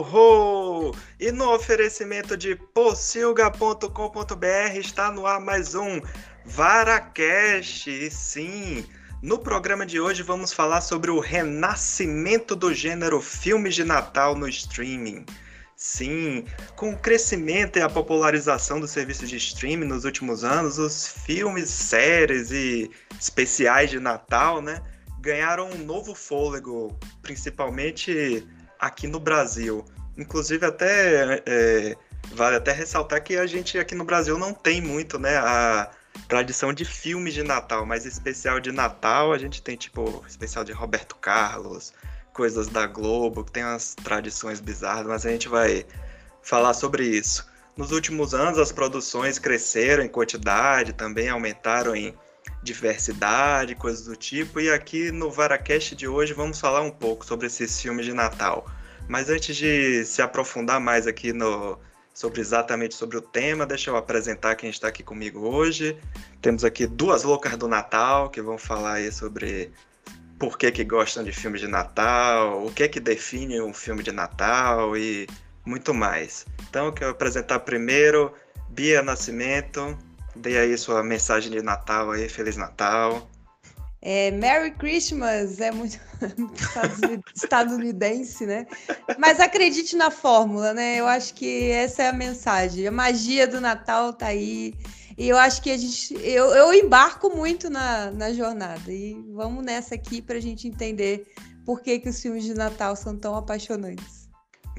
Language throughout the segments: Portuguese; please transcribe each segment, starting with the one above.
ho! E no oferecimento de pocilga.com.br está no ar mais um Varacast. E sim, no programa de hoje vamos falar sobre o renascimento do gênero filmes de Natal no streaming. Sim, com o crescimento e a popularização dos serviços de streaming nos últimos anos, os filmes, séries e especiais de Natal, né, ganharam um novo fôlego, principalmente aqui no Brasil. Inclusive, até é, vale até ressaltar que a gente aqui no Brasil não tem muito, né, a tradição de filmes de Natal, mas especial de Natal a gente tem tipo especial de Roberto Carlos, coisas da Globo, que tem umas tradições bizarras, mas a gente vai falar sobre isso. Nos últimos anos, as produções cresceram em quantidade, também aumentaram em diversidade, coisas do tipo, e aqui no Varacast de hoje vamos falar um pouco sobre esses filmes de Natal. Mas antes de se aprofundar mais aqui no, sobre exatamente sobre o tema, deixa eu apresentar quem está aqui comigo hoje. Temos aqui duas loucas do Natal que vão falar aí sobre por que, que gostam de filmes de Natal, o que que define um filme de Natal e muito mais. Então, eu quero apresentar primeiro Bia Nascimento. Dê aí sua mensagem de Natal aí, Feliz Natal. É, Merry Christmas é muito estadunidense, né? Mas acredite na fórmula, né? Eu acho que essa é a mensagem. A magia do Natal tá aí. E eu acho que a gente. Eu, eu embarco muito na, na jornada. E vamos nessa aqui para a gente entender por que, que os filmes de Natal são tão apaixonantes.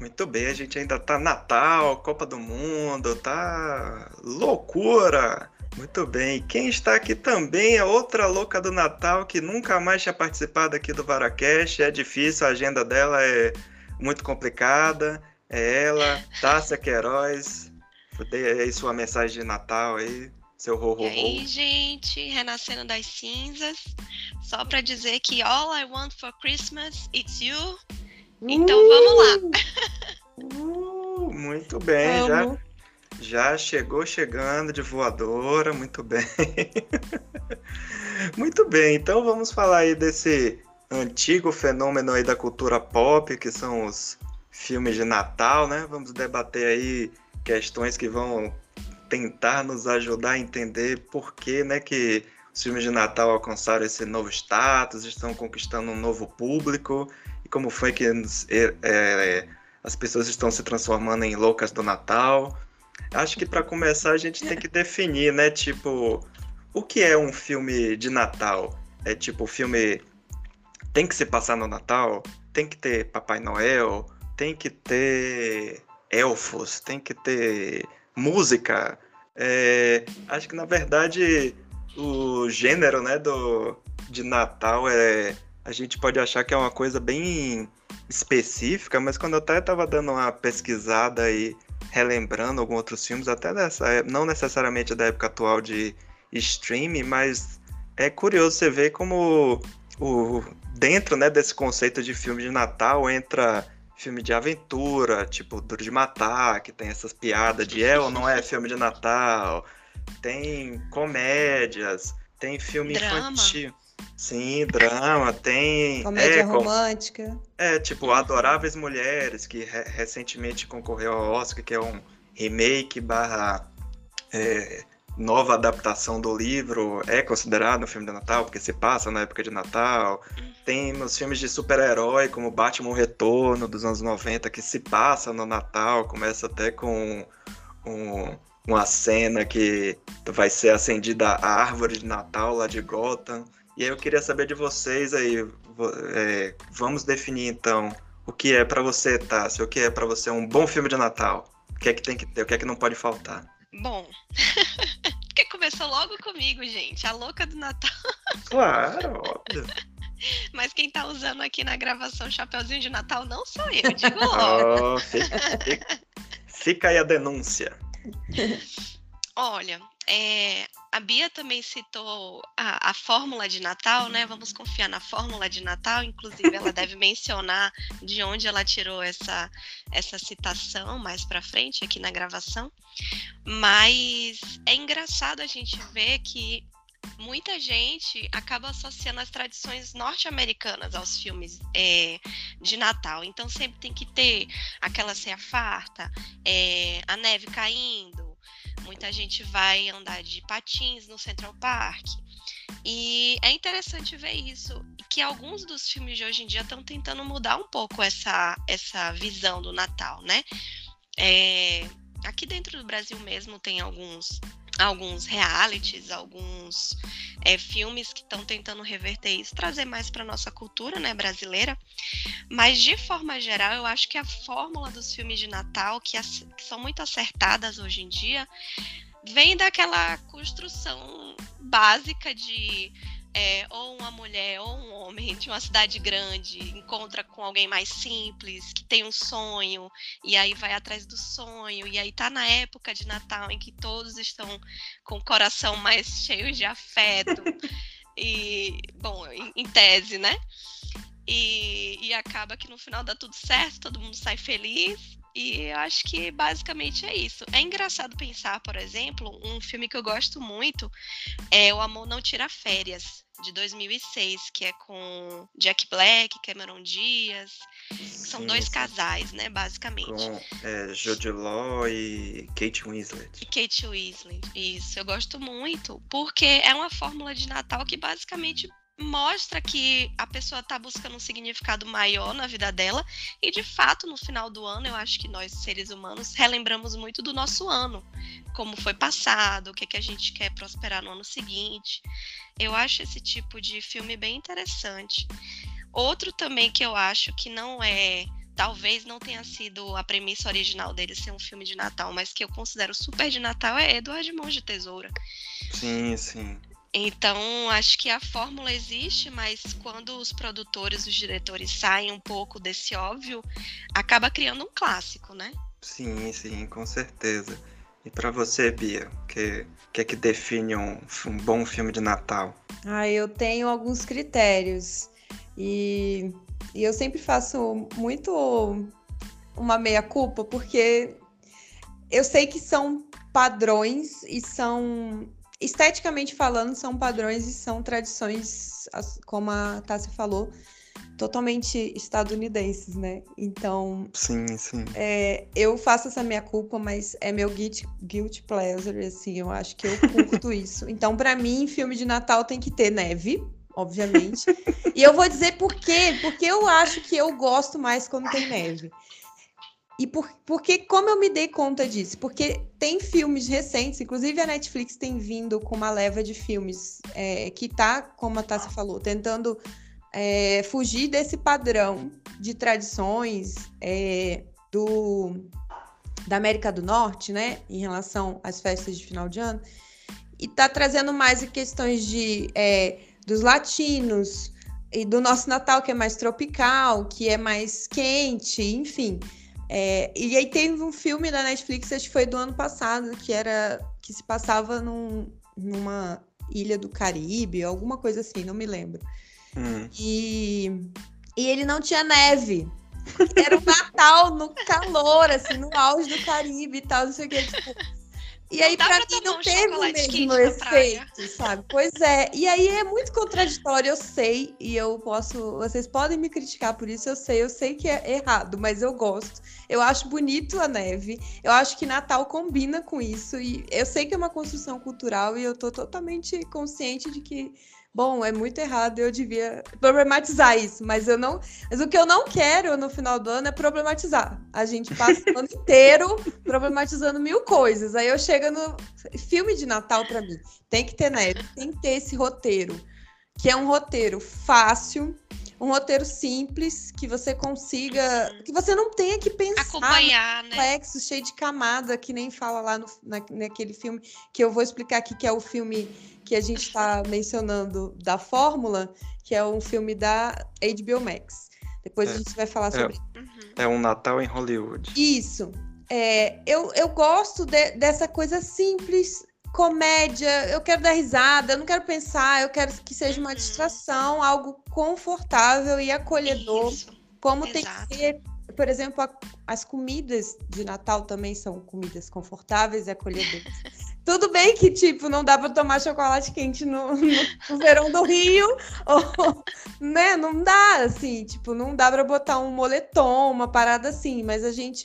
Muito bem, a gente ainda tá Natal, Copa do Mundo, tá loucura! Muito bem. Quem está aqui também é outra louca do Natal que nunca mais tinha participado aqui do Varacast. É difícil, a agenda dela é muito complicada. É ela, Tássia Queiroz. Dê aí sua mensagem de Natal aí, seu ho, ho, ho. E aí, gente, renascendo das cinzas. Só para dizer que all I want for Christmas it's you. Então uh! vamos lá. Uh, muito bem, já já chegou chegando de voadora, muito bem. muito bem, então vamos falar aí desse antigo fenômeno aí da cultura pop, que são os filmes de Natal, né? Vamos debater aí questões que vão tentar nos ajudar a entender por que, né, que os filmes de Natal alcançaram esse novo status, estão conquistando um novo público como foi que é, é, as pessoas estão se transformando em loucas do Natal. Acho que para começar a gente tem que definir, né, tipo, o que é um filme de Natal? É tipo, o filme tem que se passar no Natal? Tem que ter Papai Noel? Tem que ter elfos, tem que ter música. É, acho que na verdade o gênero né, do, de Natal é. A gente pode achar que é uma coisa bem específica, mas quando eu até estava dando uma pesquisada e relembrando alguns outros filmes, até dessa, é, não necessariamente da época atual de streaming, mas é curioso você ver como o, dentro né, desse conceito de filme de Natal entra filme de aventura, tipo Duro de Matar, que tem essas piadas de é ou não é filme de Natal. Tem comédias, tem filme drama. infantil. Sim, drama, tem. Comédia é, romântica. É, tipo, Adoráveis Mulheres, que re recentemente concorreu ao Oscar, que é um remake barra é, nova adaptação do livro é considerado um filme de Natal, porque se passa na época de Natal. Tem os filmes de super-herói, como Batman Retorno, dos anos 90, que se passa no Natal, começa até com um, uma cena que vai ser acendida a árvore de Natal lá de Gotham. E aí eu queria saber de vocês aí, é, vamos definir então o que é para você, Tássia, o que é para você um bom filme de Natal? O que é que tem que ter, o que é que não pode faltar? Bom, porque começou logo comigo, gente. A louca do Natal. Claro, óbvio. Mas quem tá usando aqui na gravação chapeuzinho de Natal não sou eu, digo logo. Oh, fica, fica, fica aí a denúncia. Olha, é, a Bia também citou a, a, fórmula de Natal, né? Vamos confiar na fórmula de Natal. Inclusive, ela deve mencionar de onde ela tirou essa, essa citação mais para frente aqui na gravação. Mas é engraçado a gente ver que muita gente acaba associando as tradições norte-americanas aos filmes é, de Natal. Então sempre tem que ter aquela ceia farta, é, a neve caindo. Muita gente vai andar de patins no Central Park. E é interessante ver isso, que alguns dos filmes de hoje em dia estão tentando mudar um pouco essa, essa visão do Natal, né? É, aqui dentro do Brasil mesmo tem alguns alguns realities, alguns é, filmes que estão tentando reverter isso, trazer mais para nossa cultura, né, brasileira. Mas de forma geral, eu acho que a fórmula dos filmes de Natal, que, que são muito acertadas hoje em dia, vem daquela construção básica de é, ou uma mulher ou um homem de uma cidade grande encontra com alguém mais simples, que tem um sonho, e aí vai atrás do sonho, e aí tá na época de Natal em que todos estão com o coração mais cheio de afeto, e, bom, em, em tese, né? E, e acaba que no final dá tudo certo, todo mundo sai feliz, e eu acho que basicamente é isso. É engraçado pensar, por exemplo, um filme que eu gosto muito é O Amor Não Tira Férias, de 2006, que é com Jack Black, Cameron Diaz. São sim, dois sim. casais, né, basicamente. Com é, Jude Law e Kate Winslet. E Kate Winslet, isso. Eu gosto muito, porque é uma fórmula de Natal que basicamente mostra que a pessoa está buscando um significado maior na vida dela. E de fato no final do ano eu acho que nós seres humanos relembramos muito do nosso ano. Como foi passado o que, que a gente quer prosperar no ano seguinte. Eu acho esse tipo de filme bem interessante. Outro também que eu acho que não é talvez não tenha sido a premissa original dele ser um filme de Natal mas que eu considero super de Natal é Eduardo Mãos de Tesoura. Sim sim então, acho que a fórmula existe, mas quando os produtores, os diretores saem um pouco desse óbvio, acaba criando um clássico, né? Sim, sim, com certeza. E para você, Bia, o que, que é que define um, um bom filme de Natal? Ah, eu tenho alguns critérios. E, e eu sempre faço muito uma meia-culpa, porque eu sei que são padrões e são esteticamente falando, são padrões e são tradições, como a Tássia falou, totalmente estadunidenses, né? Então. Sim, sim. É, eu faço essa minha culpa, mas é meu guilty, guilty pleasure, assim, eu acho que eu curto isso. Então, para mim, filme de Natal tem que ter neve. Obviamente. e eu vou dizer por quê? Porque eu acho que eu gosto mais quando tem neve. E por, porque, como eu me dei conta disso? Porque tem filmes recentes, inclusive a Netflix tem vindo com uma leva de filmes é, que tá, como a Tássia falou, tentando é, fugir desse padrão de tradições é, do, da América do Norte, né, em relação às festas de final de ano, e tá trazendo mais questões de é, dos latinos e do nosso Natal que é mais tropical, que é mais quente, enfim. É, e aí teve um filme da Netflix, acho que foi do ano passado, que era que se passava num, numa ilha do Caribe, alguma coisa assim, não me lembro. Hum. E, e ele não tinha neve. Era o Natal no calor, assim, no auge do Caribe e tal, não sei o que. Tipo, e aí, para mim, não teve o mesmo efeito, sabe? Pois é. E aí é muito contraditório, eu sei, e eu posso. Vocês podem me criticar por isso, eu sei, eu sei que é errado, mas eu gosto. Eu acho bonito a neve. Eu acho que Natal combina com isso. E eu sei que é uma construção cultural e eu tô totalmente consciente de que bom, é muito errado, eu devia problematizar isso, mas eu não. Mas o que eu não quero no final do ano é problematizar. A gente passa o ano inteiro problematizando mil coisas. Aí eu chego no filme de Natal para mim. Tem que ter neve, tem que ter esse roteiro, que é um roteiro fácil, um roteiro simples que você consiga, que você não tenha que pensar acompanhar, no complexo, né? cheio de camada, que nem fala lá no, na, naquele filme que eu vou explicar aqui que é o filme que a gente está mencionando da Fórmula, que é um filme da HBO Max. Depois é, a gente vai falar é. sobre. É, é um Natal em Hollywood. Isso. É, eu, eu gosto de, dessa coisa simples, comédia, eu quero dar risada, eu não quero pensar, eu quero que seja uma uhum. distração, algo confortável e acolhedor, Isso. como Exato. tem que ser. Por exemplo, a, as comidas de Natal também são comidas confortáveis e acolhedoras. Tudo bem que, tipo, não dá para tomar chocolate quente no, no, verão do Rio, ou, né? Não dá, assim, tipo, não dá para botar um moletom, uma parada assim, mas a gente.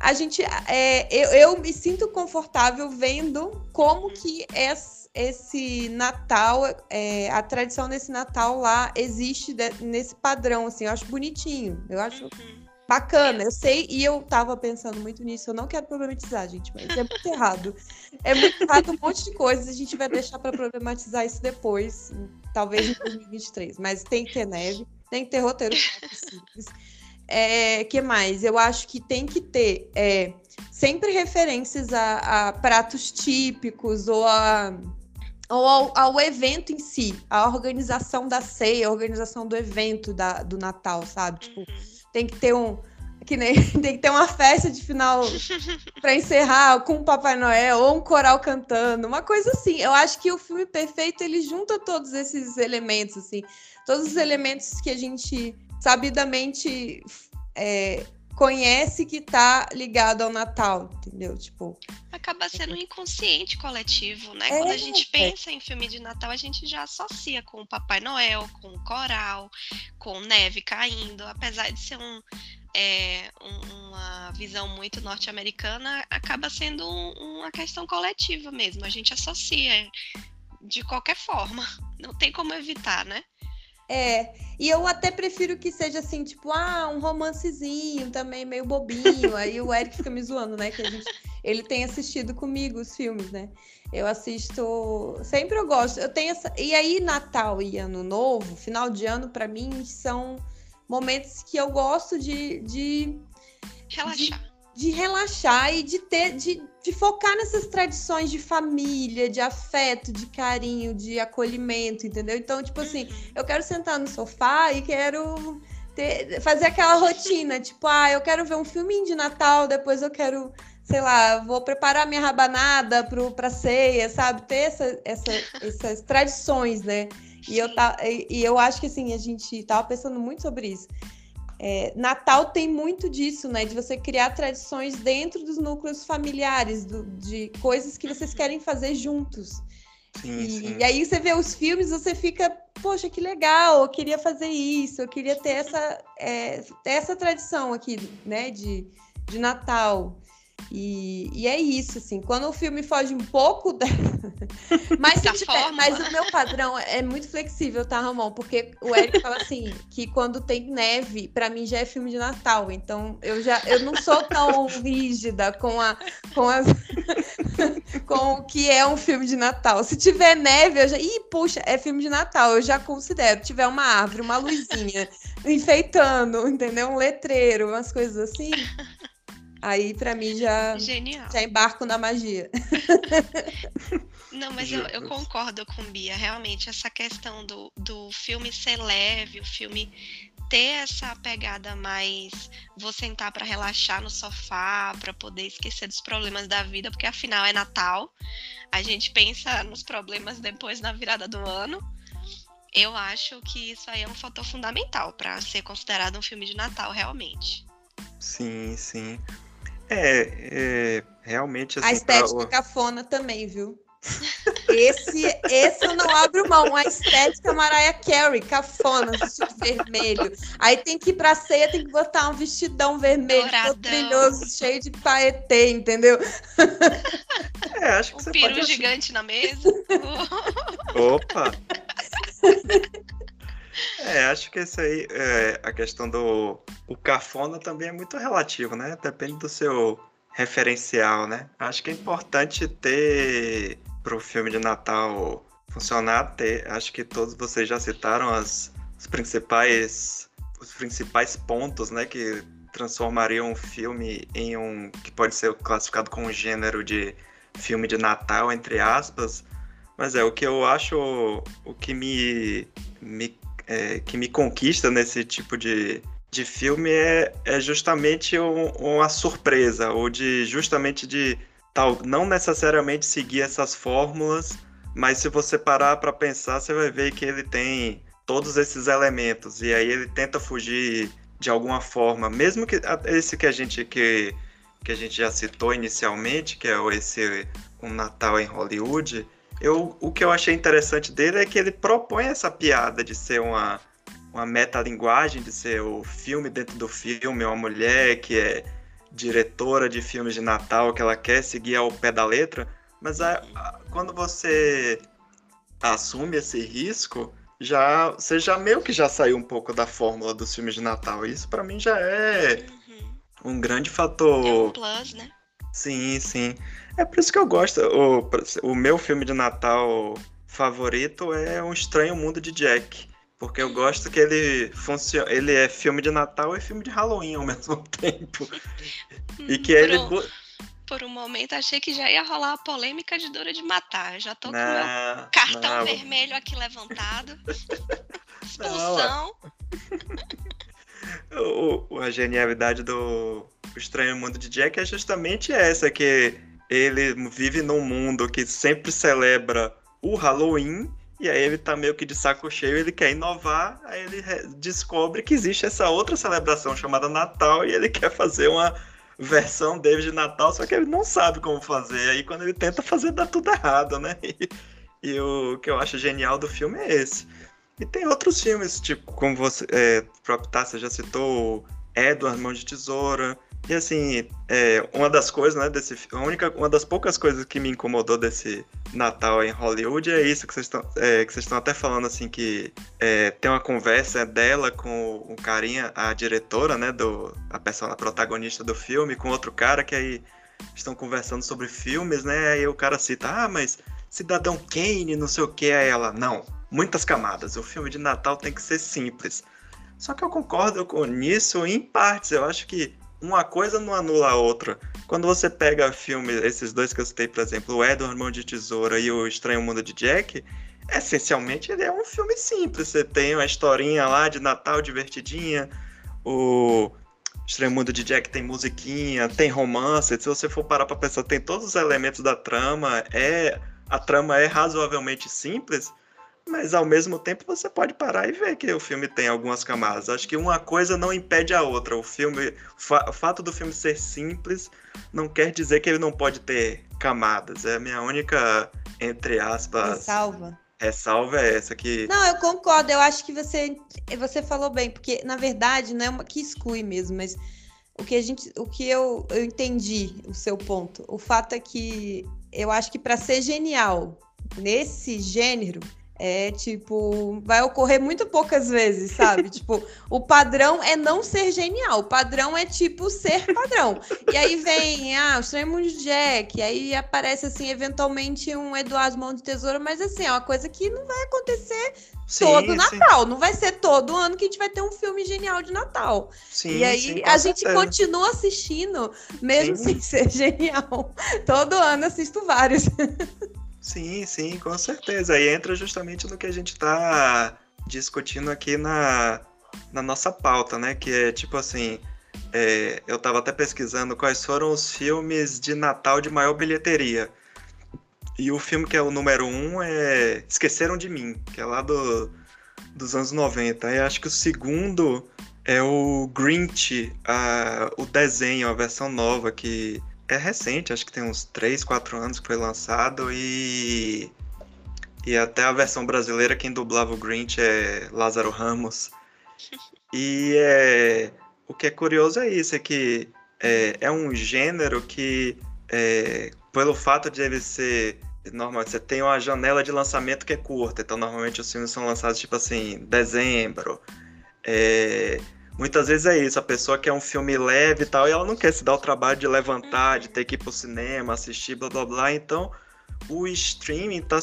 A gente. É, eu, eu me sinto confortável vendo como que essa esse Natal, é, a tradição desse Natal lá existe de, nesse padrão, assim, eu acho bonitinho, eu acho uhum. Bacana, eu sei, e eu tava pensando muito nisso, eu não quero problematizar, gente, mas é muito errado. É muito errado um monte de coisas, a gente vai deixar para problematizar isso depois, talvez em 2023, mas tem que ter neve, tem que ter roteiro simples. É, que mais? Eu acho que tem que ter é, sempre referências a, a pratos típicos ou a ou ao, ao, evento em si, a organização da ceia, a organização do evento da, do Natal, sabe? Tipo, tem que ter um. Que nem, tem que ter uma festa de final para encerrar com o Papai Noel ou um coral cantando, uma coisa assim. Eu acho que o filme perfeito ele junta todos esses elementos, assim, todos os elementos que a gente sabidamente é, conhece que tá ligado ao Natal, entendeu? Tipo. Acaba sendo um inconsciente coletivo, né? É, Quando a gente pensa em filme de Natal, a gente já associa com o Papai Noel, com o coral, com neve caindo, apesar de ser um. É, uma visão muito norte-americana, acaba sendo um, uma questão coletiva mesmo. A gente associa de qualquer forma. Não tem como evitar, né? É, e eu até prefiro que seja assim, tipo, ah, um romancezinho também, meio bobinho. Aí o Eric fica me zoando, né? Que a gente, ele tem assistido comigo os filmes, né? Eu assisto. Sempre eu gosto. Eu tenho essa. E aí, Natal e Ano Novo, final de ano, para mim, são momentos que eu gosto de. de Relaxar. De de relaxar e de ter, de, de focar nessas tradições de família, de afeto, de carinho, de acolhimento, entendeu? Então, tipo assim, uhum. eu quero sentar no sofá e quero ter, fazer aquela rotina, tipo, ah, eu quero ver um filminho de Natal, depois eu quero, sei lá, vou preparar minha rabanada pro, pra ceia, sabe? Ter essa, essa, essas tradições, né? E eu, tá, e, e eu acho que assim, a gente tava pensando muito sobre isso. É, Natal tem muito disso, né? De você criar tradições dentro dos núcleos familiares, do, de coisas que vocês querem fazer juntos. Sim, e, sim. e, aí você vê os filmes, você fica, poxa, que legal, eu queria fazer isso, eu queria ter essa, é, ter essa tradição aqui, né, de, de Natal. E, e, é isso, assim, quando o filme foge um pouco da... mas, tiver, mas o meu padrão é muito flexível, tá, Ramon? Porque o Eric fala assim, que quando tem neve, para mim já é filme de Natal. Então eu já eu não sou tão rígida com a com as com o que é um filme de Natal. Se tiver neve, eu já. Ih, puxa, é filme de Natal, eu já considero. Tiver uma árvore, uma luzinha enfeitando, entendeu? Um letreiro, umas coisas assim. Aí, para mim, já, Genial. já embarco na magia. Não, mas eu, eu, concordo com Bia. Realmente, essa questão do, do filme ser leve, o filme ter essa pegada mais vou sentar para relaxar no sofá, para poder esquecer dos problemas da vida, porque afinal é Natal. A gente pensa nos problemas depois na virada do ano. Eu acho que isso aí é um fator fundamental para ser considerado um filme de Natal, realmente. Sim, sim. É, é realmente assim. A estética pra... cafona também, viu? Esse, esse eu não abro mão. A estética Mariah Carey, cafona, vestido vermelho. Aí tem que ir pra ceia, tem que botar um vestidão vermelho, todo brilhoso, cheio de paetê, entendeu? É, acho que um você peru pode... gigante na mesa. Opa! É, acho que isso aí, é, a questão do o cafona também é muito relativo, né? Depende do seu referencial, né? Acho que é importante ter para o filme de Natal funcionar, ter, acho que todos vocês já citaram as, os principais os principais pontos, né, que transformariam um filme em um que pode ser classificado como um gênero de filme de Natal entre aspas. Mas é o que eu acho, o que me, me é, que me conquista nesse tipo de, de filme é, é justamente um, uma surpresa, ou de justamente de tal, não necessariamente seguir essas fórmulas, mas se você parar para pensar, você vai ver que ele tem todos esses elementos e aí ele tenta fugir de alguma forma, mesmo que esse que a gente que, que a gente já citou inicialmente, que é esse um Natal em Hollywood, eu, o que eu achei interessante dele é que ele propõe essa piada de ser uma, uma metalinguagem, de ser o filme dentro do filme, uma mulher que é diretora de filmes de Natal, que ela quer seguir ao pé da letra, mas a, a, quando você assume esse risco, já você já meio que já saiu um pouco da fórmula dos filmes de Natal. Isso para mim já é uhum. um grande fator. É um plus, né? Sim, sim. É por isso que eu gosto. O, o meu filme de Natal favorito é Um Estranho Mundo de Jack. Porque eu gosto que ele funciona. Ele é filme de Natal e filme de Halloween ao mesmo tempo. e que ele. Por um momento achei que já ia rolar a polêmica de Dora de Matar. Já tô não, com meu cartão não. vermelho aqui levantado. Expulsão. Não, o, a genialidade do Estranho Mundo de Jack é justamente essa, que ele vive num mundo que sempre celebra o Halloween, e aí ele tá meio que de saco cheio, ele quer inovar, aí ele descobre que existe essa outra celebração chamada Natal, e ele quer fazer uma versão dele de Natal, só que ele não sabe como fazer, aí quando ele tenta fazer dá tudo errado, né? E, e o que eu acho genial do filme é esse. E tem outros filmes, tipo, como você, é, próprio Tassa já citou, Edward, Mão de Tesoura, e assim, é, uma das coisas, né, desse a única, uma das poucas coisas que me incomodou desse Natal em Hollywood é isso que vocês estão, é, que vocês estão até falando assim que é, tem uma conversa dela com o carinha, a diretora, né, do a pessoa, a protagonista do filme, com outro cara que aí estão conversando sobre filmes, né, aí o cara cita, ah, mas Cidadão Kane, não sei o que, aí ela, não, muitas camadas. O filme de Natal tem que ser simples. Só que eu concordo com nisso em partes. Eu acho que uma coisa não anula a outra. Quando você pega filme, esses dois que eu citei, por exemplo, o Edward Mão de Tesoura e o Estranho Mundo de Jack, essencialmente ele é um filme simples. Você tem uma historinha lá de Natal divertidinha, o Estranho Mundo de Jack tem musiquinha, tem romance. Se você for parar pra pensar, tem todos os elementos da trama. É A trama é razoavelmente simples, mas ao mesmo tempo você pode parar e ver que o filme tem algumas camadas. Acho que uma coisa não impede a outra. O filme, o fato do filme ser simples não quer dizer que ele não pode ter camadas. É a minha única, entre aspas, ressalva. Ressalva é essa que. Não, eu concordo. Eu acho que você, você falou bem, porque na verdade não é uma que exclui mesmo, mas o que a gente, o que eu, eu entendi o seu ponto. O fato é que eu acho que para ser genial nesse gênero é tipo, vai ocorrer muito poucas vezes, sabe? tipo, o padrão é não ser genial, o padrão é tipo ser padrão. E aí vem, ah, o Estranho Mundo de Jack, aí aparece assim, eventualmente um Eduardo Mão de Tesoura, mas assim, é uma coisa que não vai acontecer sim, todo Natal, sim. não vai ser todo ano que a gente vai ter um filme genial de Natal. Sim, e aí a gente continua assistindo, mesmo sem ser genial. Todo ano assisto vários. Sim, sim, com certeza. Aí entra justamente no que a gente está discutindo aqui na, na nossa pauta, né? Que é tipo assim. É, eu estava até pesquisando quais foram os filmes de Natal de maior bilheteria. E o filme que é o número um é Esqueceram de Mim, que é lá do, dos anos 90. E acho que o segundo é o Grinch, a, o desenho, a versão nova, que é recente, acho que tem uns 3, 4 anos que foi lançado e. E até a versão brasileira, quem dublava o Grinch é Lázaro Ramos. E é, o que é curioso é isso, é que é, é um gênero que, é, pelo fato de ele ser normal, você tem uma janela de lançamento que é curta, então normalmente os filmes são lançados tipo assim, dezembro. É, muitas vezes é isso, a pessoa quer um filme leve e tal, e ela não quer se dar o trabalho de levantar, de ter que ir pro cinema, assistir, blá blá blá. Então, o streaming tá,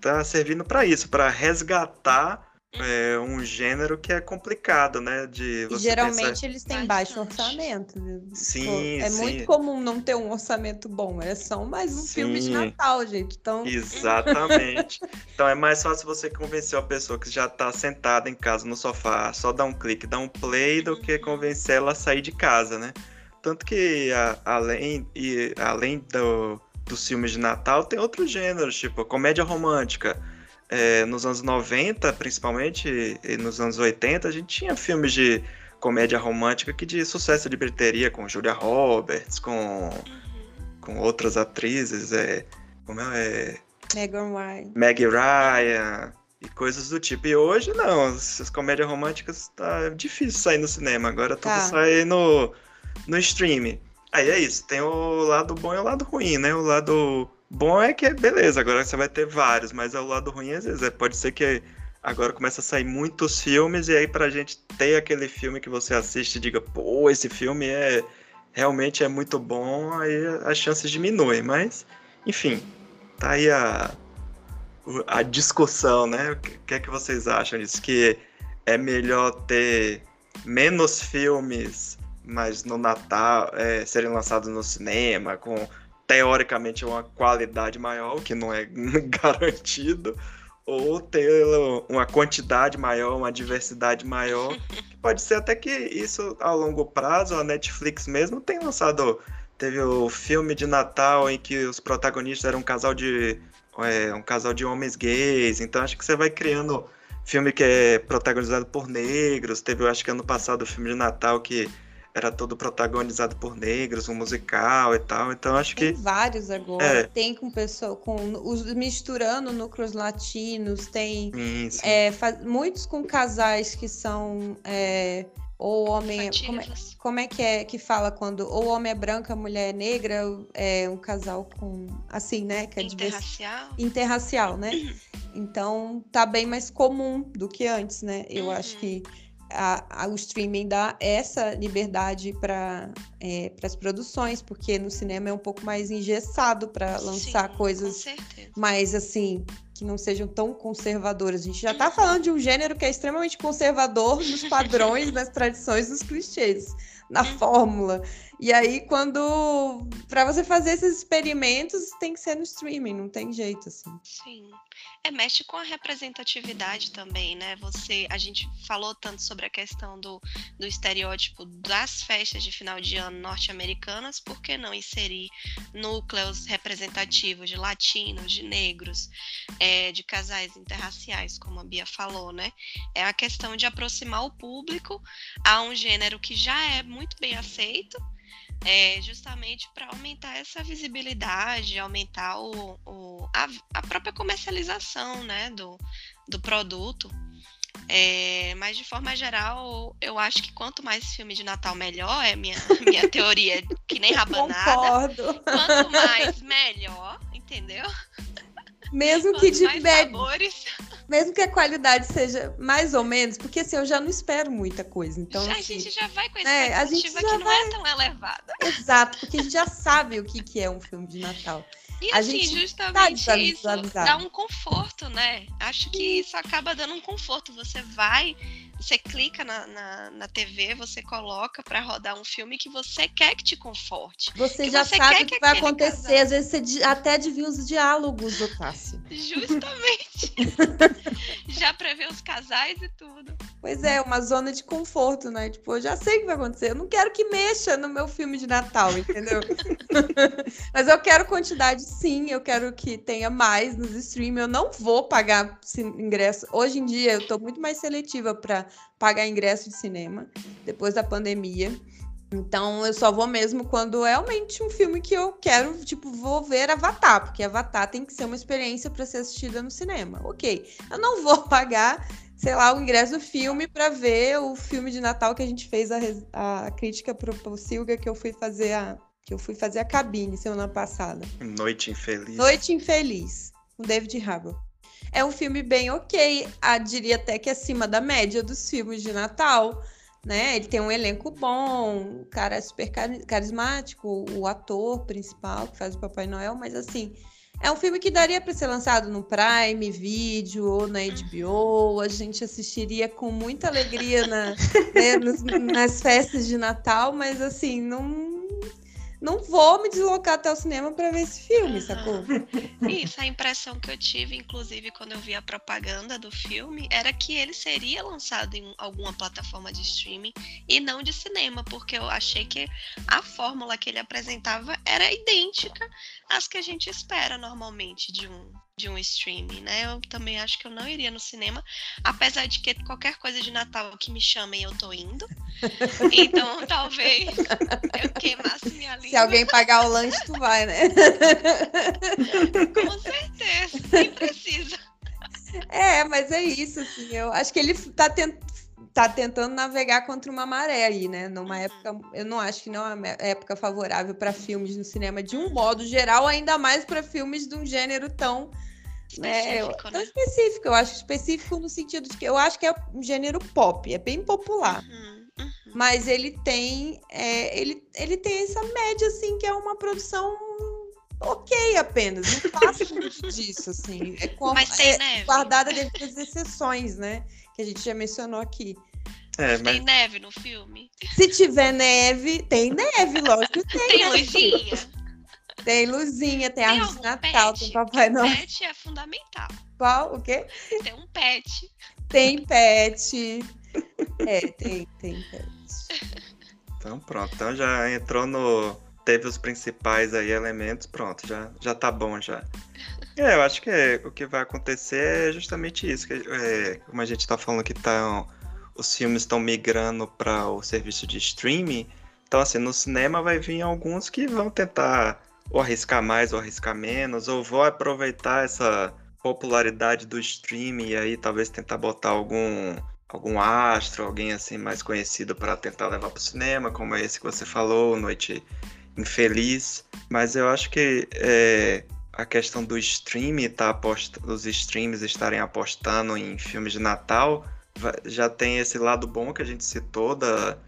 tá servindo para isso, para resgatar é um gênero que é complicado, né? De e geralmente pensar... eles têm baixo orçamento. Sim, é sim. muito comum não ter um orçamento bom. É só mais um sim. filme de Natal, gente. Então... Exatamente. então é mais fácil você convencer a pessoa que já está sentada em casa no sofá, só dar um clique, dar um play, do que convencer ela a sair de casa, né? Tanto que a, além, e, além do, dos filmes de Natal, tem outros gêneros, tipo comédia romântica é, nos anos 90, principalmente, e nos anos 80, a gente tinha filmes de comédia romântica que de sucesso de bilheteria, com Julia Roberts, com, com outras atrizes. É, Como é? Megan Ryan. Meg Ryan e coisas do tipo. E hoje não, as comédias românticas tá difícil sair no cinema. Agora tudo tá. sai no, no streaming. Aí é isso, tem o lado bom e o lado ruim, né? O lado bom é que é beleza, agora você vai ter vários, mas o lado ruim às vezes é, pode ser que agora começa a sair muitos filmes e aí pra gente ter aquele filme que você assiste e diga, pô, esse filme é realmente é muito bom, aí as chances diminuem, mas enfim, tá aí a, a discussão, né? O que é que vocês acham disso? Que é melhor ter menos filmes, mas no Natal é, serem lançados no cinema, com teoricamente uma qualidade maior, que não é garantido, ou ter uma quantidade maior, uma diversidade maior. Pode ser até que isso a longo prazo, a Netflix mesmo tem lançado. Teve o filme de Natal em que os protagonistas eram um casal de. É, um casal de homens gays. Então acho que você vai criando filme que é protagonizado por negros. Teve, acho que ano passado, o filme de Natal que era todo protagonizado por negros, um musical e tal. Então acho tem que. Tem vários agora. É. Tem com pessoa, com os misturando núcleos latinos, tem sim, sim. É, muitos com casais que são. É, ou homem. Como é, como é, que é que fala quando ou homem é branco, a mulher é negra, é um casal com. Assim, né? Que é Interracial. Interracial, né? Então tá bem mais comum do que antes, né? Eu uhum. acho que a, a, o streaming dá essa liberdade para é, as produções, porque no cinema é um pouco mais engessado para lançar Sim, coisas mais assim que não sejam tão conservadoras. A gente já está falando de um gênero que é extremamente conservador nos padrões, nas tradições, nos clichês, na uhum. fórmula. E aí, quando. para você fazer esses experimentos, tem que ser no streaming, não tem jeito, assim. Sim. É, mexe com a representatividade também, né? Você, a gente falou tanto sobre a questão do, do estereótipo das festas de final de ano norte-americanas, por que não inserir núcleos representativos de latinos, de negros, é, de casais interraciais, como a Bia falou, né? É a questão de aproximar o público a um gênero que já é muito bem aceito é, justamente para aumentar essa visibilidade, aumentar o, o a, a, própria comercialização né, do, do produto. É, mas de forma geral, eu acho que quanto mais filme de Natal, melhor. É minha, minha teoria, que nem rabanada. Concordo. Quanto mais, melhor, entendeu? Mesmo que de Mesmo que a qualidade seja mais ou menos, porque assim, eu já não espero muita coisa. Então, já, assim, a gente já vai com a expectativa é, a gente já que não é tão elevada. Exato, porque a gente já sabe o que, que é um filme de Natal. E a assim, justamente tá isso dá um conforto, né? Acho que isso acaba dando um conforto. Você vai você clica na, na, na TV, você coloca para rodar um filme que você quer que te conforte. Você já você sabe o que, que vai acontecer. Casal... Às vezes você até adivinha os diálogos, Ocássio. Justamente. já prevê os casais e tudo. Pois é, uma zona de conforto, né? Tipo, eu já sei o que vai acontecer. Eu não quero que mexa no meu filme de Natal, entendeu? Mas eu quero quantidade, sim. Eu quero que tenha mais nos streams. Eu não vou pagar ingresso. Hoje em dia, eu tô muito mais seletiva para pagar ingresso de cinema depois da pandemia. Então eu só vou mesmo quando é realmente um filme que eu quero, tipo, vou ver Avatar, porque Avatar tem que ser uma experiência para ser assistida no cinema. OK. Eu não vou pagar, sei lá, o ingresso do filme para ver o filme de Natal que a gente fez a, a crítica pro, pro Silga que eu fui fazer a que eu fui fazer a cabine semana passada. Noite Infeliz. Noite Infeliz, com David Harbour. É um filme bem ok, a, diria até que acima da média dos filmes de Natal. Né? Ele tem um elenco bom, o cara é super carismático, o ator principal que faz o Papai Noel, mas assim, é um filme que daria para ser lançado no Prime Video ou na HBO. A gente assistiria com muita alegria na, né, nas, nas festas de Natal, mas assim, não não vou me deslocar até o cinema para ver esse filme, sacou? Isso, a impressão que eu tive, inclusive, quando eu vi a propaganda do filme, era que ele seria lançado em alguma plataforma de streaming e não de cinema, porque eu achei que a fórmula que ele apresentava era idêntica às que a gente espera normalmente de um de um streaming, né? Eu também acho que eu não iria no cinema, apesar de que qualquer coisa de Natal que me chamem eu tô indo. Então talvez eu queimasse minha língua. Se alguém pagar o lanche, tu vai, né? Com certeza, nem precisa. É, mas é isso, assim. Eu acho que ele tá, tent... tá tentando navegar contra uma maré aí, né? Numa uhum. época, eu não acho que não é uma época favorável para filmes no cinema de um modo geral, ainda mais para filmes de um gênero tão específico, é, né? específico, eu acho específico no sentido de que eu acho que é um gênero pop, é bem popular. Uhum, uhum. Mas ele tem, é, ele, ele tem essa média, assim, que é uma produção ok apenas, não passa muito disso, assim. É como, mas tem é, neve. Guardada dentro das exceções, né? Que a gente já mencionou aqui. É, mas... Tem neve no filme? Se tiver neve, tem neve, lógico que tem. Tem né? luzinha? Tem luzinha, tem, tem árvore de Natal, pet? tem Papai Noel. Pet é fundamental. Qual? O quê? Tem um pet. Tem pet. É, tem, tem pet. Então pronto, então já entrou no. Teve os principais aí elementos, pronto, já, já tá bom já. É, eu acho que é, o que vai acontecer é justamente isso. Que, é, como a gente está falando que tá, os filmes estão migrando para o serviço de streaming, então assim, no cinema vai vir alguns que vão tentar ou arriscar mais ou arriscar menos, ou vou aproveitar essa popularidade do streaming e aí talvez tentar botar algum algum astro, alguém assim mais conhecido para tentar levar para o cinema, como esse que você falou, Noite Infeliz. Mas eu acho que é, a questão do streaming, tá aposta, os streams estarem apostando em filmes de Natal, já tem esse lado bom que a gente citou da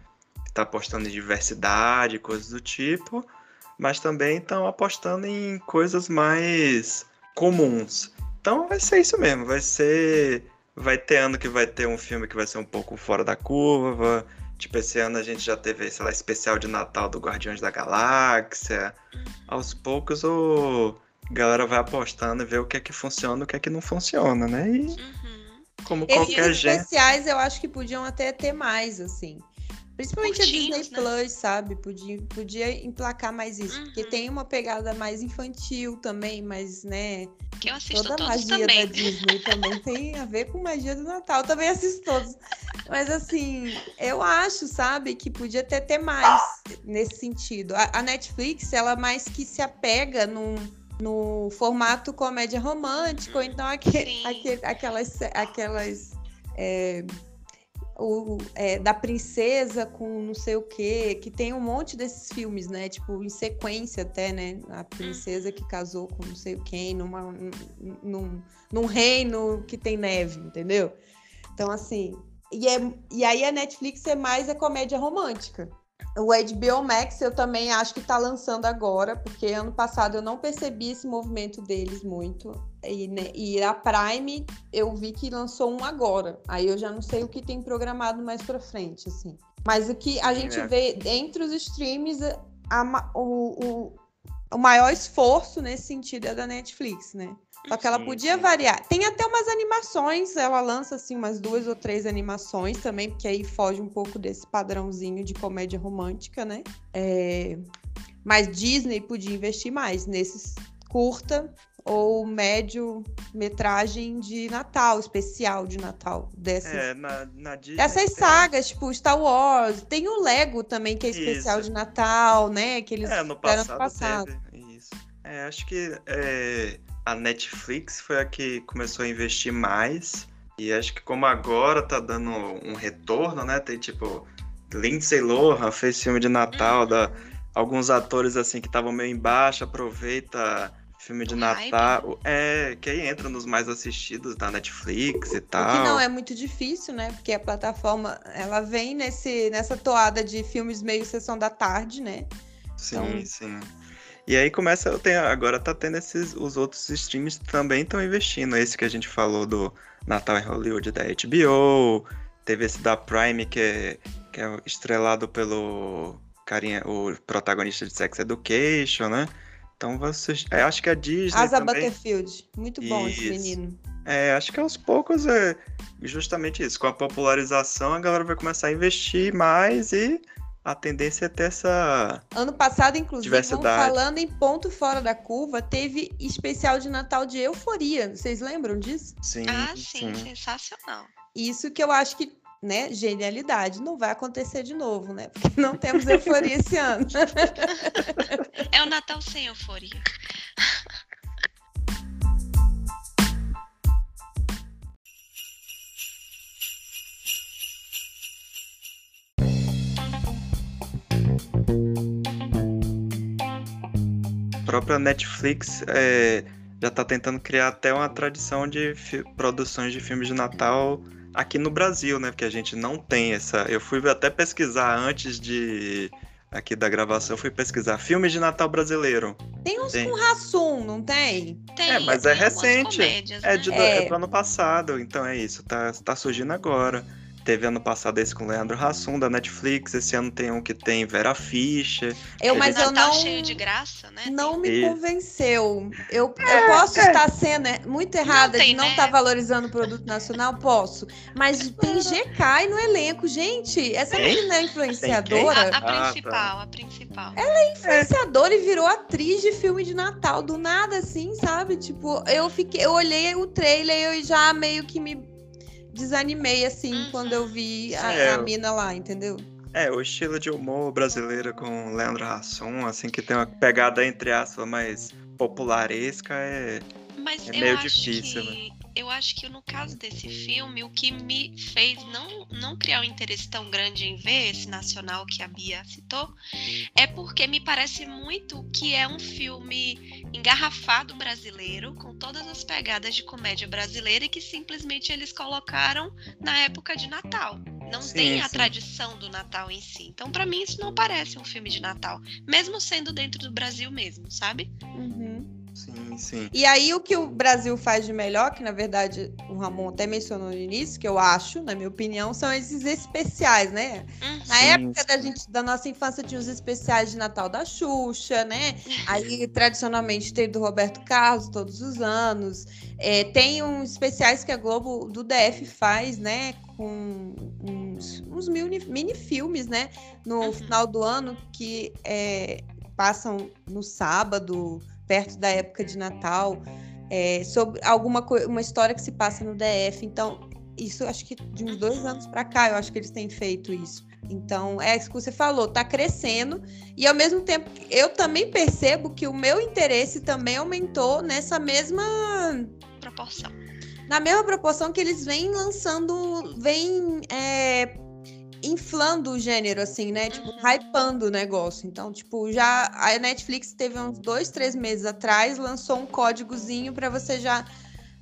tá apostando em diversidade, coisas do tipo mas também estão apostando em coisas mais comuns. Então vai ser isso mesmo, vai ser. Vai ter ano que vai ter um filme que vai ser um pouco fora da curva. Tipo, esse ano a gente já teve, sei lá, especial de Natal do Guardiões da Galáxia. Aos poucos o a galera vai apostando e ver o que é que funciona e o que é que não funciona, né? E uhum. como qualquer Esses especiais eu acho que podiam até ter mais, assim. Principalmente Curtinhos, a Disney né? Plus, sabe? Podia, podia emplacar mais isso. Uhum. Porque tem uma pegada mais infantil também, mas, né? Que eu assisto Toda a magia também. da Disney também tem a ver com magia do Natal. Eu também assisto todos. Mas, assim, eu acho, sabe, que podia até ter mais nesse sentido. A, a Netflix, ela mais que se apega num no formato comédia romântica, ou então aquele, aquele, aquelas, aquelas é, o, é, da princesa com não sei o quê, que tem um monte desses filmes, né? Tipo, em sequência até, né? A princesa que casou com não sei quem, numa, num, num reino que tem neve, entendeu? Então, assim. E, é, e aí a Netflix é mais a comédia romântica. O HBO Max eu também acho que está lançando agora, porque ano passado eu não percebi esse movimento deles muito. E, né, e, a Prime eu vi que lançou um agora. Aí eu já não sei o que tem programado mais para frente, assim. Mas o que a gente é. vê entre os streams, a, o, o, o maior esforço nesse sentido é da Netflix, né? Só que ela podia variar. Tem até umas animações, ela lança assim umas duas ou três animações também, porque aí foge um pouco desse padrãozinho de comédia romântica, né? É... Mas Disney podia investir mais nesses curta ou médio metragem de Natal, especial de Natal. Dessas, é, na, na Disney dessas tem... sagas, tipo Star Wars. Tem o Lego também, que é especial Isso. de Natal, né? Que eles é, no passado, passado. Teve. Isso. É, acho que é, a Netflix foi a que começou a investir mais. E acho que como agora tá dando um retorno, né? Tem tipo Lindsay Lohan fez filme de Natal, da, uhum. alguns atores assim que estavam meio embaixo, aproveita filme de Natal. É, que aí entra nos mais assistidos da Netflix e tal. O que não é muito difícil, né? Porque a plataforma, ela vem nesse, nessa toada de filmes meio sessão da tarde, né? Sim, então... sim. E aí começa, tem, agora tá tendo esses, os outros streams também estão investindo. Esse que a gente falou do Natal em Hollywood da HBO, teve esse da Prime que é, que é estrelado pelo carinha, o protagonista de Sex Education, né? Então vocês, é, acho que a Disney Asa também... Butterfield, muito bom isso. esse menino. É, acho que aos poucos é justamente isso. Com a popularização, a galera vai começar a investir mais e a tendência é ter essa. Ano passado, inclusive, falando em ponto fora da curva, teve especial de Natal de euforia. Vocês lembram disso? Sim, Ah, sim, sensacional. Isso que eu acho que, né, genialidade. Não vai acontecer de novo, né? Porque não temos euforia esse ano. É o Natal sem euforia. A própria Netflix é, já tá tentando criar até uma tradição de produções de filmes de Natal aqui no Brasil, né? Porque a gente não tem essa. Eu fui até pesquisar antes de. Aqui da gravação, eu fui pesquisar filmes de Natal brasileiro. Tem uns Tem. com Rassum, não tem? Tem, É, mas é tem algumas recente. comédias, É, né? de, do- É. é do ano passado, então é isso, tá, tá surgindo agora. Teve ano passado esse com Leandro Hassum, da Netflix. Esse ano tem um que tem Vera Fischer. Eu, É mas eu Natal não. cheio de graça, né? Não me E- convenceu. Eu, eu posso estar sendo é, muito errada tem, de não né? estar valorizando o produto nacional? Posso. Mas tem GK no elenco. Gente, essa Tem? menina é A, influenciadora. a Ah, tá. principal, a principal. Influenciadora e virou atriz de filme de Natal. Do nada, assim, sabe? Tipo, eu fiquei. Eu olhei o trailer e eu já meio que me desanimei, assim, Uhum. quando eu vi a, É, a mina lá, entendeu? É, o estilo de humor brasileiro com Leandro Hassum, assim, que tem uma pegada, entre aspas, mais popularesca, é... Mas É meio difícil, que eu acho que no caso desse filme, o que me fez não, não criar um interesse tão grande em ver esse nacional que a Bia citou, é porque me parece muito que é um filme engarrafado brasileiro, com todas as pegadas de comédia brasileira e que simplesmente eles colocaram na época de Natal. Não Sim, tem a sim. tradição do Natal em si. Então, pra mim, isso não parece um filme de Natal, mesmo sendo dentro do Brasil mesmo, sabe? Uhum. Sim, sim. E aí, o que o Brasil faz de melhor, que na verdade o Ramon até mencionou no início, que eu acho, na minha opinião, são esses especiais, né? Na Sim, época da, sim. gente, da nossa infância tinha os especiais de Natal da Xuxa, né? Aí, tradicionalmente, tem do Roberto Carlos todos os anos. É, tem uns especiais que a Globo do DF faz, né? Com uns, uns mini, mini filmes, né? No Uhum. final do ano, que é, passam no sábado, perto da época de Natal, é, sobre alguma uma história que se passa no DF. Então, isso acho que de uns dois anos para cá, eu acho que eles têm feito isso. Então, é isso que você falou, tá crescendo. E ao mesmo tempo, eu também percebo que o meu interesse também aumentou nessa mesma. Proporção. Na mesma proporção que eles vêm lançando, vêm é, inflando o gênero, assim, né? Tipo, Uhum. hypando o negócio. Então, tipo, já a Netflix teve uns dois, três meses atrás, lançou um códigozinho para você já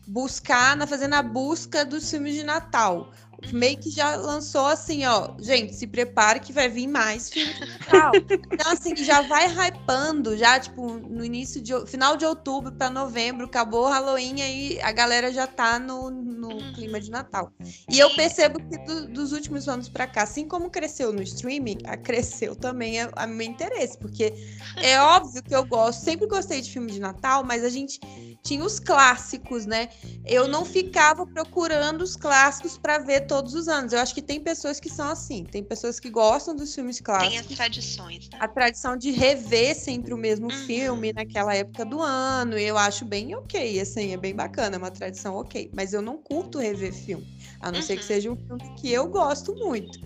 buscar, na fazendo a busca dos filmes de Natal. Meio que já lançou assim, ó, gente, se prepare que vai vir mais filmes de Natal. então, assim, já vai hypando, já, tipo, no início de final de outubro para novembro, acabou o Halloween, aí a galera já tá no, no Uhum. clima de Natal. E eu percebo que do- dos últimos anos para cá, assim como cresceu no streaming, cresceu também a, a meu interesse, porque é óbvio que eu gosto, sempre gostei de filme de Natal, mas a gente tinha os clássicos, né? Eu não ficava procurando os clássicos para ver todos os anos. Eu acho que tem pessoas que são assim, tem pessoas que gostam dos filmes Tem clássicos. as tradições, né? A tradição de rever sempre o mesmo Uhum. filme naquela época do ano, eu acho bem ok, assim, é bem bacana, é uma tradição ok. Mas eu não curto rever filme, a não ser que Uhum. seja um filme que eu gosto muito.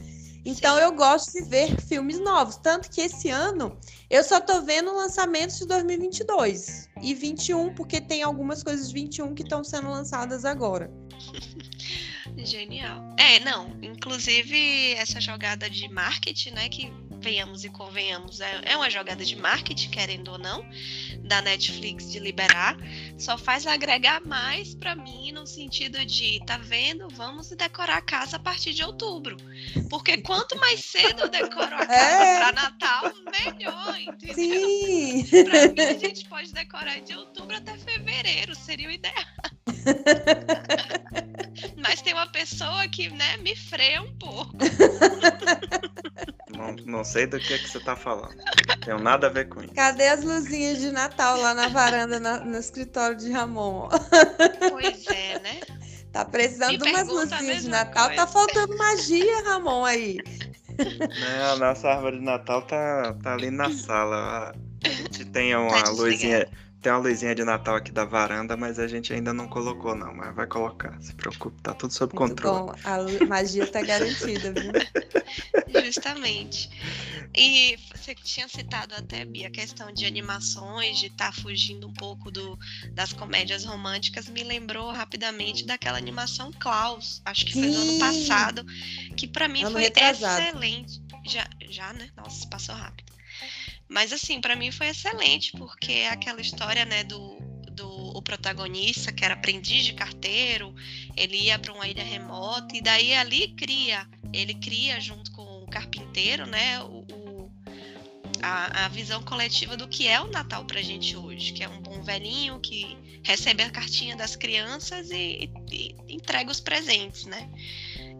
Então eu gosto de ver filmes novos, tanto que esse ano eu só tô vendo lançamentos de 2022 e 21, porque tem algumas coisas de 21 que estão sendo lançadas agora. Genial. É, não, inclusive essa jogada de marketing, né, que venhamos e convenhamos, é, é uma jogada de marketing, querendo ou não, da Netflix de liberar, só faz agregar mais pra mim no sentido de, tá vendo, vamos decorar a casa a partir de outubro. Porque quanto mais cedo eu decoro a casa É. pra Natal, melhor, entendeu? Sim! Pra mim, a gente pode decorar de outubro até fevereiro, seria o ideal. Mas tem uma pessoa que, né, me freia um pouco. Não, não sei do que, é que você tá falando. Tenho nada a ver com isso. Cadê as luzinhas de Natal lá na varanda, na- no escritório de Ramon? Pois é, né? Tá precisando de umas luzinhas de Natal. Tá coisa. faltando magia, Ramon, aí. né, a nossa árvore de Natal tá, tá ali na sala. A gente tem uma Tá luzinha. Tem uma luzinha de Natal aqui da varanda, mas a gente ainda não colocou, não. Mas vai colocar, se preocupe, tá tudo sob controle. bom. A magia tá garantida, viu? Justamente. E você tinha citado até, Bia, a questão de animações, de estar fugindo um pouco do, das comédias românticas, me lembrou rapidamente daquela animação Klaus, acho que foi do ano Sim. passado, que pra mim Ano foi retrasado. excelente. Já, já, né? Nossa, passou rápido. Mas assim, pra mim foi excelente, porque aquela história, né, do, do o protagonista, que era aprendiz de carteiro, ele ia para uma ilha remota, e daí ali cria, ele cria junto com o carpinteiro, né, o, o- a, a visão coletiva do que é o Natal pra gente hoje, que é um bom velhinho que recebe a cartinha das crianças e, e- e entrega os presentes, né?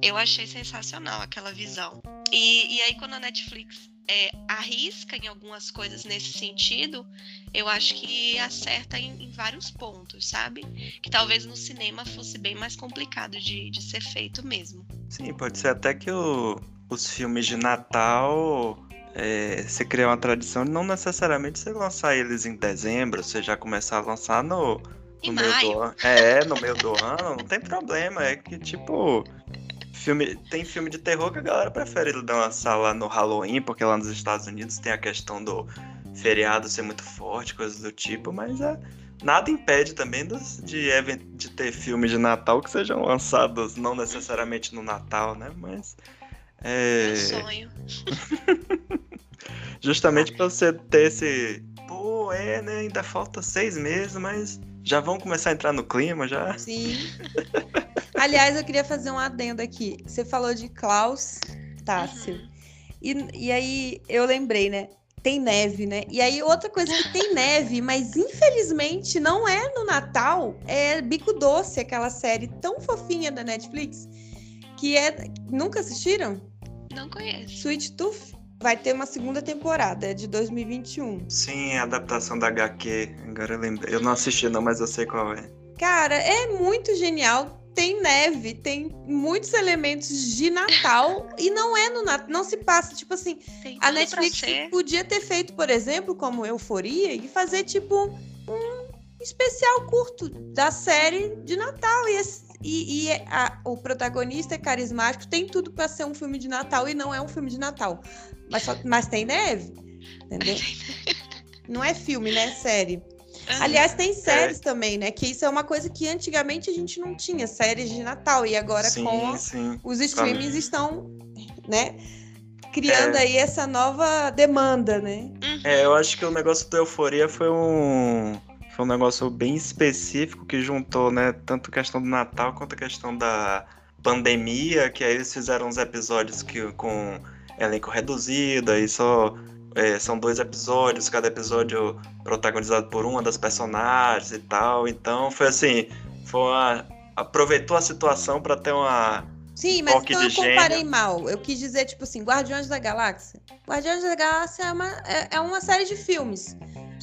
Eu achei sensacional aquela visão. E, e aí, quando a Netflix é, arrisca em algumas coisas nesse sentido, eu acho que acerta em, em vários pontos, sabe? Que talvez no cinema fosse bem mais complicado de, de ser feito mesmo. Sim, pode ser até que o- os filmes de Natal. É, você criar uma tradição de não necessariamente você lançar eles em dezembro, você já começar a lançar no, no meio do ano. É, no meio do ano, não tem problema. É que, tipo, filme, tem filme de terror que a galera prefere lançar lá no Halloween, porque lá nos Estados Unidos tem a questão do feriado ser muito forte, coisas do tipo, mas é, nada impede também dos- de, de ter filmes de Natal que sejam lançados não necessariamente no Natal, né? Mas. É, Meu sonho. justamente pra você ter esse. Pô, é, né? Ainda falta seis meses, mas já vão começar a entrar no clima já. Sim. Aliás, eu queria fazer um adendo aqui. Você falou de Klaus Tássio. Uhum. E, e aí eu lembrei, né? Tem neve, né? E aí outra coisa que tem neve, mas infelizmente não é no Natal, é Bico Doce, aquela série tão fofinha da Netflix, que é. Nunca assistiram? Não conheço. Sweet Tooth vai ter uma segunda temporada, é de 2021. Sim, a adaptação da HQ. Agora eu lembrei. Eu não assisti, não, mas eu sei qual é. Cara, é muito genial. Tem neve, tem muitos elementos de Natal e não é no Natal, não se passa, tipo assim, Tem a Netflix podia ter feito, por exemplo, como Euforia e fazer tipo um especial curto da série de Natal e, e- e a- o protagonista é carismático, tem tudo pra ser um filme de Natal e não é um filme de Natal, mas, só- mas tem neve, entendeu? Não é filme, né? É série. Aliás, tem séries também, né? Que isso é uma coisa que antigamente a gente não tinha, séries de Natal. E agora sim, com sim. os streamings estão, né? Criando É. aí essa nova demanda, né? Uhum. É, eu acho que o negócio do Euforia foi um. Foi um negócio bem específico que juntou, né? Tanto a questão do Natal quanto a questão da pandemia, que aí eles fizeram uns episódios que, com elenco reduzido, aí só. É, são dois episódios, cada episódio protagonizado por uma das personagens e tal. Então foi assim. Foi uma. Aproveitou a situação pra ter uma. Sim, mas então eu de comparei gênio. mal. Eu quis dizer, tipo assim, Guardiões da Galáxia. Guardiões da Galáxia é uma, é, é uma série de filmes.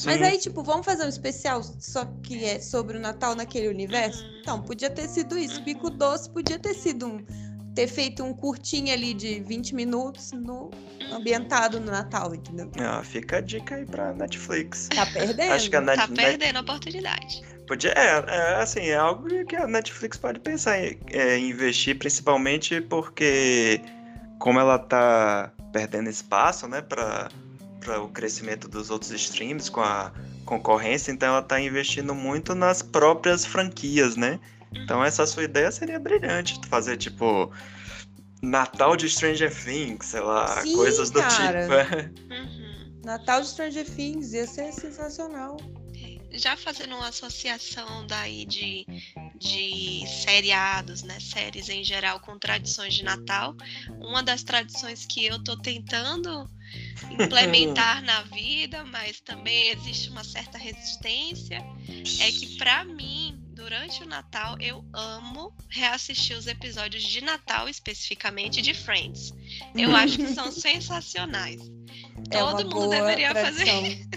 Mas Sim. aí, tipo, vamos fazer um especial só que é sobre o Natal naquele universo? Uhum. Então, podia ter sido isso. Bico Doce podia ter sido um. Ter feito um curtinho ali de 20 minutos no, ambientado no Natal, entendeu? Ah, fica a dica aí pra Netflix. Tá perdendo. Acho que a Net, Tá Net- perdendo a oportunidade. Podia, é, é, assim, é algo que a Netflix pode pensar em é, em investir, principalmente porque como ela tá perdendo espaço, né, para o crescimento dos outros streams com a concorrência, então ela tá investindo muito nas próprias franquias, né? Então essa sua ideia seria brilhante, fazer tipo Natal de Stranger Things, sei lá, Sim, coisas do cara. tipo. Uhum. Natal de Stranger Things ia ser sensacional. Já fazendo uma associação daí de, de seriados, né? Séries em geral com tradições de Natal. Uma das tradições que eu tô tentando implementar na vida, mas também existe uma certa resistência, é que pra mim, durante o Natal, eu amo reassistir os episódios de Natal, especificamente de Friends. Eu acho que são sensacionais. É Todo mundo deveria tradição. fazer.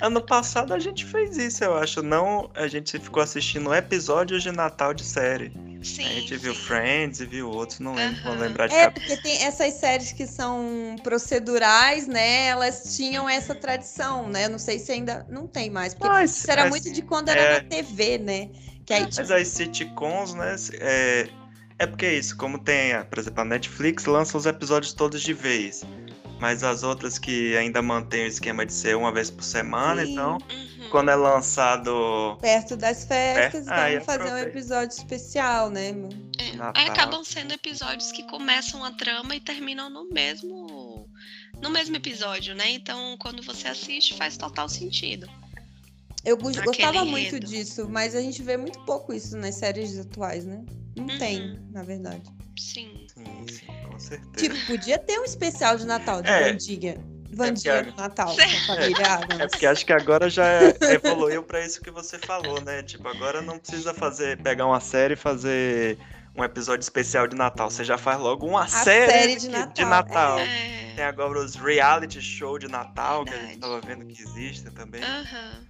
Ano passado a gente fez isso, eu acho. Não, a gente ficou assistindo episódios de Natal de série. Sim, a gente viu sim. Friends e viu outros, não lembro, vou Aham. lembrar de É, cabeça. porque tem essas séries que são procedurais, né? Elas tinham essa tradição, né? Não sei se ainda não tem mais, porque Mas, isso era mas- muito de quando era é. na TV, né? Que aí Mas tipo, as sitcoms, né? É, é porque é isso, como tem, por exemplo, a Netflix lança os episódios todos de vez. Mas as outras que ainda mantêm o esquema de ser uma vez por semana, Sim. então, Uhum. quando é lançado. perto das festas, É, aí vamos fazer um episódio especial, né? É. Aí acabam sendo episódios que começam a trama e terminam no mesmo no mesmo episódio, né? Então, quando você assiste, faz total sentido. Eu gostava muito disso, mas a gente vê muito pouco isso nas séries atuais, né? Não Uhum. tem, na verdade. Sim. Sim, sim, com certeza. Tipo, podia ter um especial de Natal de É. Vandinha. Vandinha porque- Natal, com a família Adams. É porque acho que agora já evoluiu pra isso que você falou, né? Tipo, agora não precisa fazer, pegar uma série e fazer um episódio especial de Natal. Você já faz logo uma série, série de que- Natal, Natal. É. Tem agora os reality show de Natal, que a gente Verdade. tava vendo que existem também. Aham.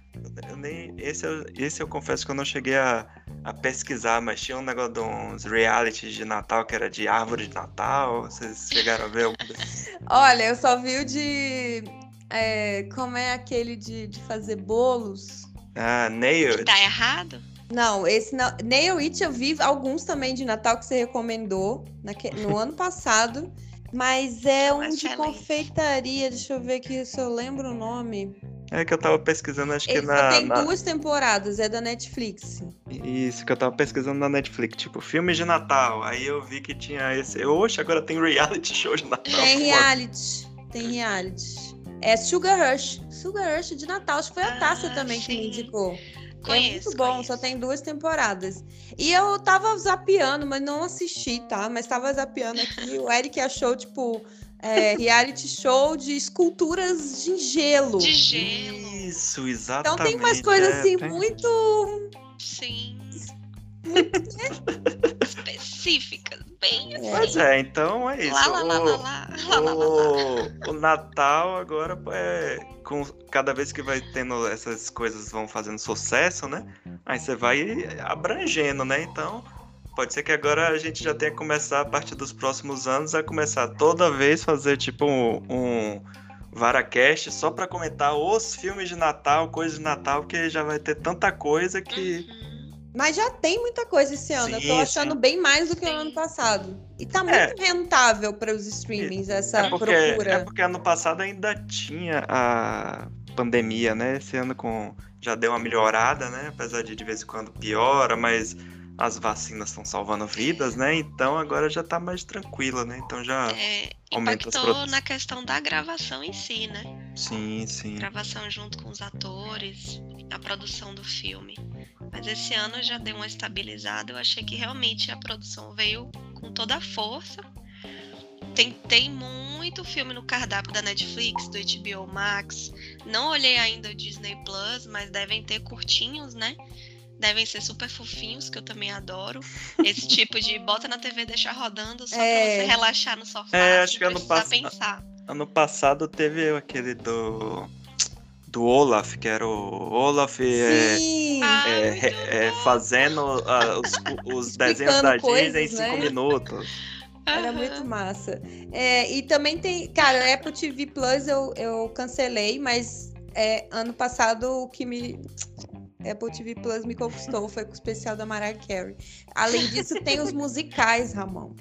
Eu nem, esse, eu, esse eu confesso que eu não cheguei a, a pesquisar, mas tinha um negócio de uns realities de Natal que era de árvore de Natal. Vocês chegaram a ver algum desses? Olha, eu só vi o de. é, como é aquele de, de fazer bolos? Ah, Nailed. Tá errado? Não, esse não. Nail It eu vi alguns também de Natal que você recomendou naque- no ano passado. Mas é um de Excelente. confeitaria. Deixa eu ver aqui se eu lembro o nome. É que eu tava pesquisando, acho que Ele na, tem na- duas temporadas, é da Netflix. Isso, que eu tava pesquisando na Netflix, tipo, filmes de Natal. Aí eu vi que tinha esse. Oxe, agora tem reality show de Natal. Tem reality. Tem reality. É Sugar Rush. Sugar Rush de Natal. Acho que foi a Ah, Tássia também que me sim. indicou. é Conheço, muito bom, conheço. só tem duas temporadas. E eu tava zapeando, mas não assisti, tá? Mas tava zapeando aqui. O Eric achou, tipo, é, reality show de esculturas de gelo. De gelo. Isso, exatamente. Então tem umas coisas é, assim tem- muito. Sim. Específicas. Bem assim. Pois é, então é isso. Lá, lá, lá, O- lá, lá, lá, lá, lá, lá. O, o Natal agora é com cada vez que vai tendo essas coisas vão fazendo sucesso, né? Aí você vai abrangendo, né? Então pode ser que agora a gente já tenha que começar a partir dos próximos anos a começar toda vez fazer tipo um, um Varacast só pra comentar os filmes de Natal, coisas de Natal, porque já vai ter tanta coisa que Uhum. Mas já tem muita coisa esse ano. eu Sim, tô achando sim. bem mais do que o ano passado. E tá muito É. rentável para os streamings essa é porque, procura. é porque ano passado ainda tinha a pandemia, né? Esse ano com já deu uma melhorada, né? Apesar de de vez em quando piora, mas as vacinas estão salvando vidas, né? Então agora já tá mais tranquila, né? Então já É, Aumenta as impactou produções. na questão da gravação em si, né? sim, sim. Gravação junto com os atores, a produção do filme. Mas esse ano já deu uma estabilizada. Eu achei que realmente a produção veio com toda a força. Tem, tem muito filme no cardápio da Netflix, do HBO Max. Não olhei ainda o Disney Plus, mas devem ter curtinhos, né? Devem ser super fofinhos, que eu também adoro. Esse tipo de bota na TV e deixar rodando só É. pra você relaxar no sofá. É, acho que ano pass- pensar. Ano passado teve aquele do do Olaf, que era o Olaf é, Sim! Ah, é, muito é, bom. fazendo ah, os, os desenhos da coisas, Disney em cinco né? minutos. Era muito massa. É, e também tem, cara, Apple TV Plus eu, eu cancelei, mas é, ano passado o que me. Apple TV Plus me conquistou foi com o especial da Mariah Carey. Além disso, tem os musicais, Ramon.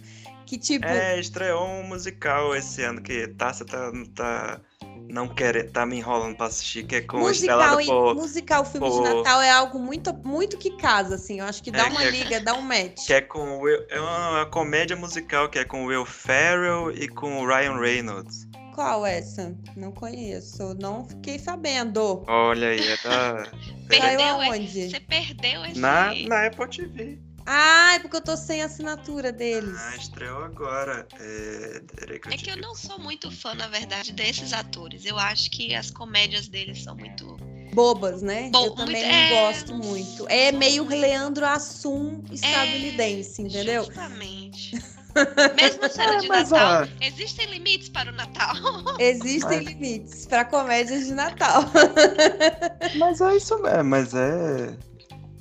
Que tipo. É, estreou um musical esse ano que Tássia tá, tá não quer, tá me enrolando pra assistir, que é com Musical, em- por, musical filme de por- Natal é algo muito, muito que casa, assim. Eu acho que dá É, uma que é- liga, dá um match. que é com o Will, é uma comédia musical que é com o Will Ferrell e com o Ryan Reynolds. Qual essa? Não conheço, não fiquei sabendo. Olha aí, é da, Saiu Perdeu aonde? esse, você perdeu esse. na, na Apple TV. Ah, é porque eu tô sem assinatura deles. Ah, estreou agora. É, que eu É que eu não sou muito fã, na verdade, desses atores. Eu acho que as comédias deles são muito. Bobas, né? Bo- eu também muito- não é, gosto muito. É meio Leandro Assum estadunidense, entendeu? Justamente. Mesmo sendo de É, mas, Natal, ó, existem limites para o Natal. Existem Mas- limites para comédias de Natal. mas é isso mesmo, mas é.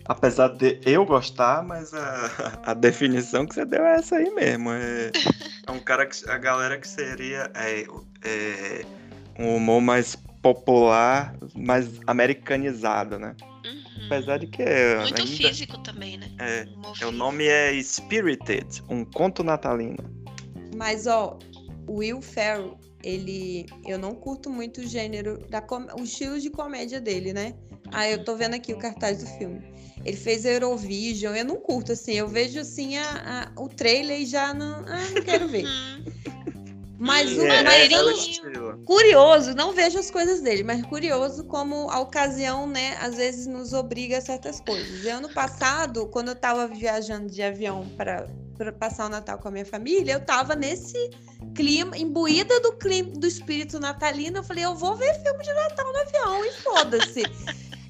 Apesar de eu gostar, mas a, a definição que você deu é essa aí mesmo. É, é um cara que a galera que seria é, é, um humor mais popular, mais americanizado, né? Uhum. Apesar de que é Muito ainda, físico também, né? é, é, o físico. nome é Spirited, um conto natalino. Mas, ó, o Will Ferrell, ele. Eu não curto muito o gênero, da com- o estilo de comédia dele, né? Ah, eu tô vendo aqui o cartaz do filme. Ele fez Eurovision, eu não curto, assim. Eu vejo, assim, a, a- o trailer e já não. Ah, não quero ver. Uhum. Mas, o, é- mas é eu curioso, não vejo as coisas dele, mas curioso como a ocasião, né, às vezes nos obriga a certas coisas. E ano passado, quando eu tava viajando de avião para passar o Natal com a minha família, eu tava nesse clima, imbuída do clima do espírito natalino, eu falei, eu vou ver filme de Natal no avião e foda-se.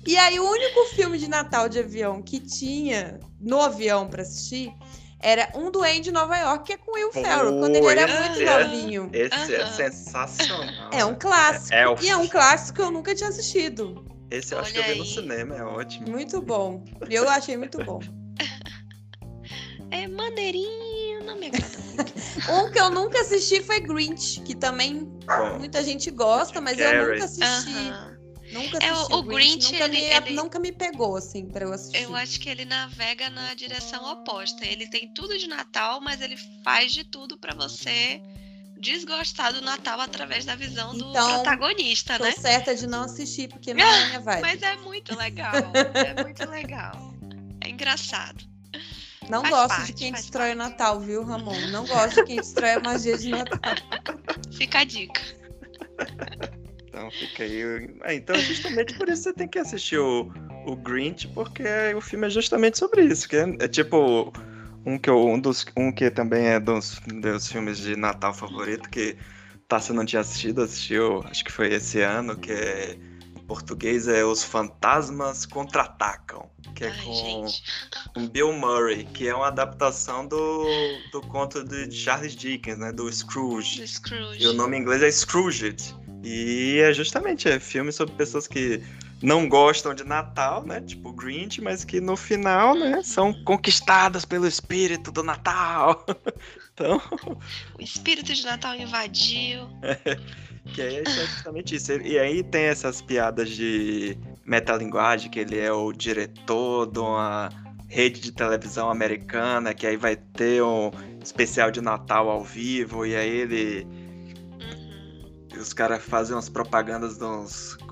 E aí o único filme de Natal de avião que tinha no avião para assistir era Um Duende de Nova York, que é com Will Ferrell, quando ele era muito é- novinho. Esse é Aham. sensacional. É um clássico. É, é E é um clássico que eu nunca tinha assistido. Esse eu acho que eu Olha vi no aí. cinema, é ótimo. Muito bom. Eu achei muito bom. É maneirinho, não me agrada muito. Um que eu nunca assisti foi Grinch, que também Bom, muita gente gosta, mas eu nunca assisti. Aham. Nunca É, o- assisti o Grinch, nunca, me, ele- ele- nunca me pegou, assim, pra eu assistir. Eu acho que ele navega na direção oposta. Ele tem tudo de Natal, mas ele faz de tudo pra você desgostar do Natal através da visão do Então, protagonista, Tô né? certa de não assistir, porque não é minha vibe. Mas é muito legal. É muito legal. É engraçado. não faz gosto parte, de quem destrói o parte. Natal, viu, Ramon? Não gosto de quem destrói a magia de Natal. Fica a dica. então fica aí. É, então, justamente por isso você tem que assistir o, o Grinch, porque o filme é justamente sobre isso. Que é, é tipo um que, eu, um, dos, um que também é dos meus filmes de Natal favorito, que tá, se não tinha assistido, assistiu, acho que foi esse ano, que é. Em português é Os Fantasmas Contra-Atacam. Que é Ai, com. com Bill Murray, que é uma adaptação do, do conto de Charles Dickens, né? Do Scrooge. Do Scrooge. E o nome em inglês é Scrooged. E é justamente é filme sobre pessoas que não gostam de Natal, né? Tipo Grinch, mas que no final, né, são conquistadas pelo espírito do Natal. então, O espírito de Natal invadiu. que é justamente isso. E aí tem essas piadas de metalinguagem, que ele é o diretor de uma rede de televisão americana, que aí vai ter um especial de Natal ao vivo, e aí ele Uhum. Os caras fazem umas propagandas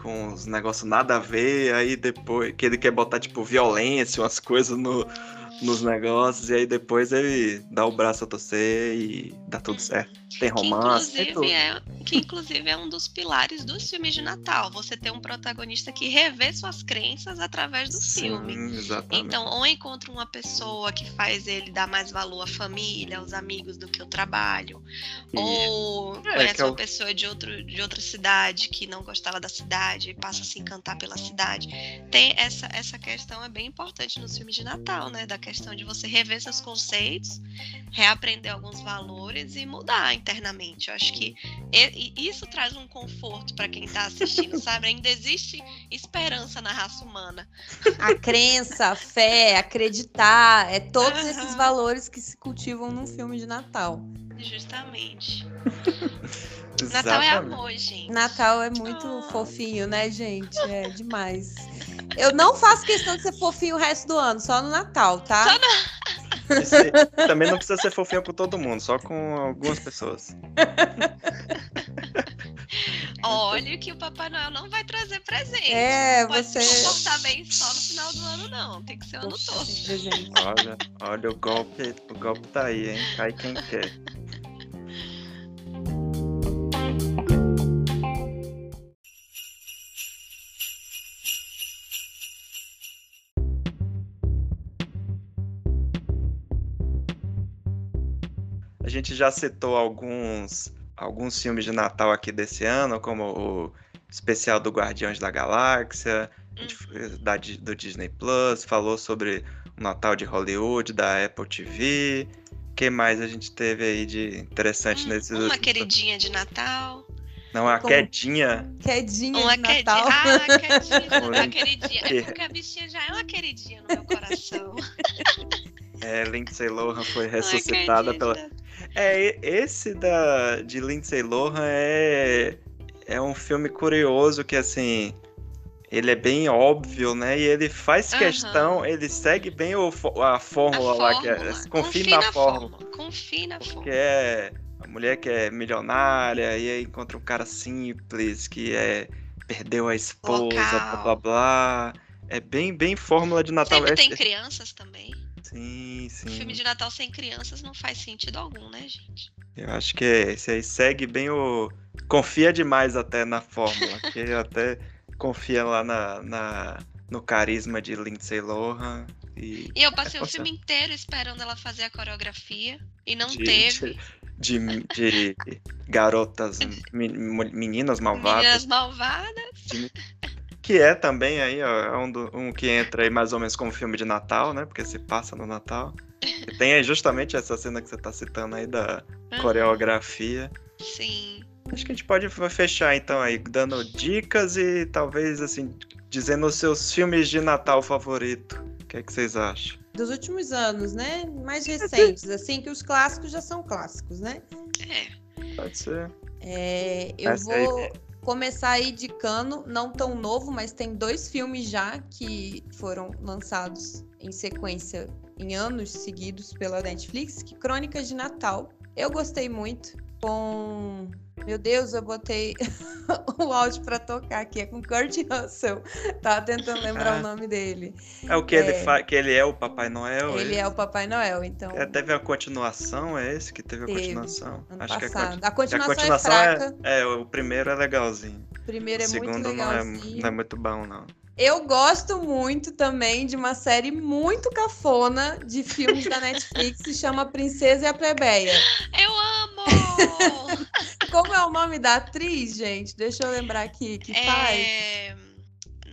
com uns negócios nada a ver, aí depois que ele quer botar tipo violência, umas coisas no, nos negócios, e aí depois ele dá o braço a torcer e dá tudo certo. Tem Que romance, tudo. inclusive, é, que inclusive é um dos pilares dos filmes de Natal. Você ter um protagonista que revê suas crenças através do filme. Sim, exatamente. Então, ou encontra uma pessoa que faz ele dar mais valor à família, aos amigos do que ao trabalho, E- ou É, conhece que é o- uma pessoa de, outro, de outra cidade que não gostava da cidade e passa a se encantar pela cidade. Tem essa, essa questão é bem importante nos filmes de Natal, né? Da questão de você rever seus conceitos, reaprender alguns valores e mudar internamente. Eu acho que e isso traz um conforto para quem está assistindo, sabe? Ainda existe esperança na raça humana. A crença, a fé, acreditar, é todos Aham. esses valores que se cultivam num filme de Natal. Justamente. Natal é Exatamente. amor, gente. Natal é muito Ah. fofinho, né, gente? É demais. Eu não faço questão de ser fofinho o resto do ano, só no Natal, tá? Só Isso aí também não precisa ser fofinho com todo mundo, só com algumas pessoas. Olha que o Papai Noel não vai trazer presente. É, não pode você- se comportar bem só no final do ano, não. Tem que ser o ano Poxa, todo. esse. Olha, olha o golpe, o golpe tá aí, hein? Cai quem quer. Gente já citou alguns, alguns filmes de Natal aqui desse ano, como o especial do Guardiões da Galáxia, a fez da do Disney Plus, falou sobre o Natal de Hollywood, da Apple TV. O que mais a gente teve aí de interessante Hum, nesses uma últimos- queridinha de Natal. Não, a Com- quedinha. Quedinha Uma de queridinha. Natal. Ah, queridinha. Oi. Uma queridinha. É porque a bichinha já é uma queridinha no meu coração. É, Lindsay Lohan foi ressuscitada pela. É, esse da de Lindsay Lohan é é um filme curioso que assim ele é bem óbvio, né? E ele faz Aham. questão, ele segue bem o a A fórmula lá que é, fórmula. confie na, fórmula, Confie na que fórmula. é a mulher que é milionária e aí encontra um cara simples que é perdeu a esposa, blá Local. blá blá. É bem bem fórmula de Natal. Sempre É- tem crianças também. Sim, sim. Filme de Natal sem crianças não faz sentido algum, né, gente? Eu acho que esse aí segue bem o. Confia demais até na fórmula. que até confia lá na, na- no carisma de Lindsay Lohan. E E eu passei É, o filme inteiro esperando ela fazer a coreografia e não de, teve. de, de- de garotas, me- meninas malvadas. Meninas malvadas. Que é também aí, ó, é um, do- um que entra aí mais ou menos como filme de Natal, né? Porque se passa no Natal. E tem aí justamente essa cena que você tá citando aí da coreografia. Sim. Acho que a gente pode fechar então aí, dando dicas e talvez assim, dizendo os seus filmes de Natal favorito. O que, é que vocês acham? Dos últimos anos, né? Mais recentes, assim, que os clássicos já são clássicos, né? É. Pode ser. É, eu Essa aí. Começar aí de cano, não tão novo, mas tem dois filmes já que foram lançados em sequência em anos seguidos pela Netflix, que Crônicas de Natal. Eu gostei muito com meu Deus, eu botei o áudio pra tocar aqui, é com Kurt Russell. Tava tentando lembrar Ah. o nome dele. É o que ele É. faz, que ele é o Papai Noel. Ele é o Papai Noel, então. É, teve a continuação, é esse que teve a Teve, continuação? Acho que passado. a, A a continuação, continuação é fraca. é, é, o primeiro é legalzinho. O primeiro o é muito segundo não é, legalzinho. não é muito bom, não. Eu gosto muito também de uma série muito cafona de filmes da Netflix que se chama Princesa e a Plebeia. Eu amo! Como é o nome da atriz, gente? Deixa eu lembrar aqui que faz.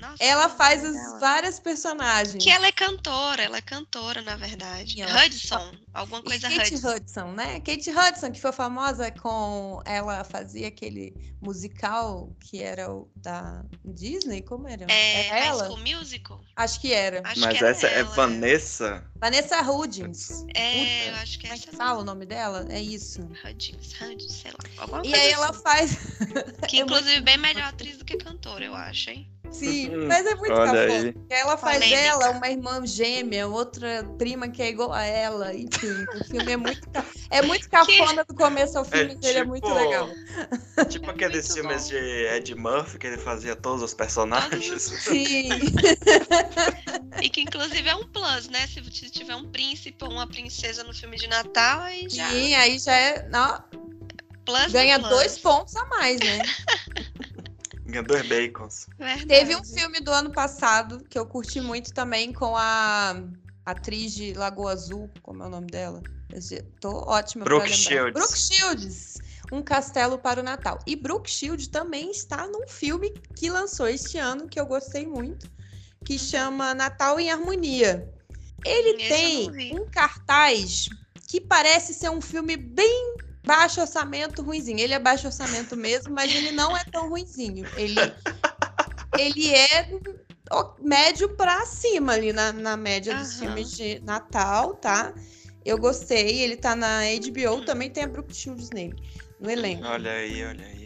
É... Nossa, Ela é faz as dela? várias personagens. Que ela é cantora, ela é cantora, na verdade. Ela- Hudson, alguma coisa Kate Hudson. Hudson, né? Kate Hudson, que foi famosa com. Ela fazia aquele musical que era o da Disney? Como era? É, era High ela? School Musical? Acho que era. Acho Mas que era essa é ela, Vanessa. Vanessa Hudgens. É, Puta, eu acho que Como é essa que fala o nome dela? É isso. Hudgens, Hudgens, sei lá. Alguma E coisa aí ela assim. faz. Que é inclusive é bem melhor atriz do que cantora, eu acho, hein? Sim, Hum, mas é muito olha cafona. Ela faz Polêmica. dela uma irmã gêmea, outra prima que é igual a ela. Enfim, o filme é muito, é muito cafona do começo ao fim, É mas ele é muito tipo- legal. Tipo É aqueles filmes bom. de Ed Murphy, que ele fazia todos os personagens. Sim, E que inclusive é um plus, né? Se você tiver um príncipe ou uma princesa no filme de Natal, aí já. sim, aí já é. Não, Plus ganha plus. dois pontos a mais, né? Ganha dois bacons. Verdade. Teve um filme do ano passado que eu curti muito também com a atriz de Lagoa Azul, como é o nome dela? Eu Tô ótima pra Brooke. Shields. Brooke Shields. Um Castelo para o Natal. E Brooke Shields também está num filme que lançou este ano, que eu gostei muito, que chama Natal em Harmonia. Ele Esse tem um cartaz que parece ser um filme bem baixo orçamento, ruinzinho. Ele é baixo orçamento mesmo, mas ele não é tão ruinzinho. Ele, ele é médio pra cima ali na, na média dos Aham. filmes de Natal, tá? Eu gostei. Ele tá na HBO, também tem a Brooke Shields nele, no elenco. Olha aí, olha aí.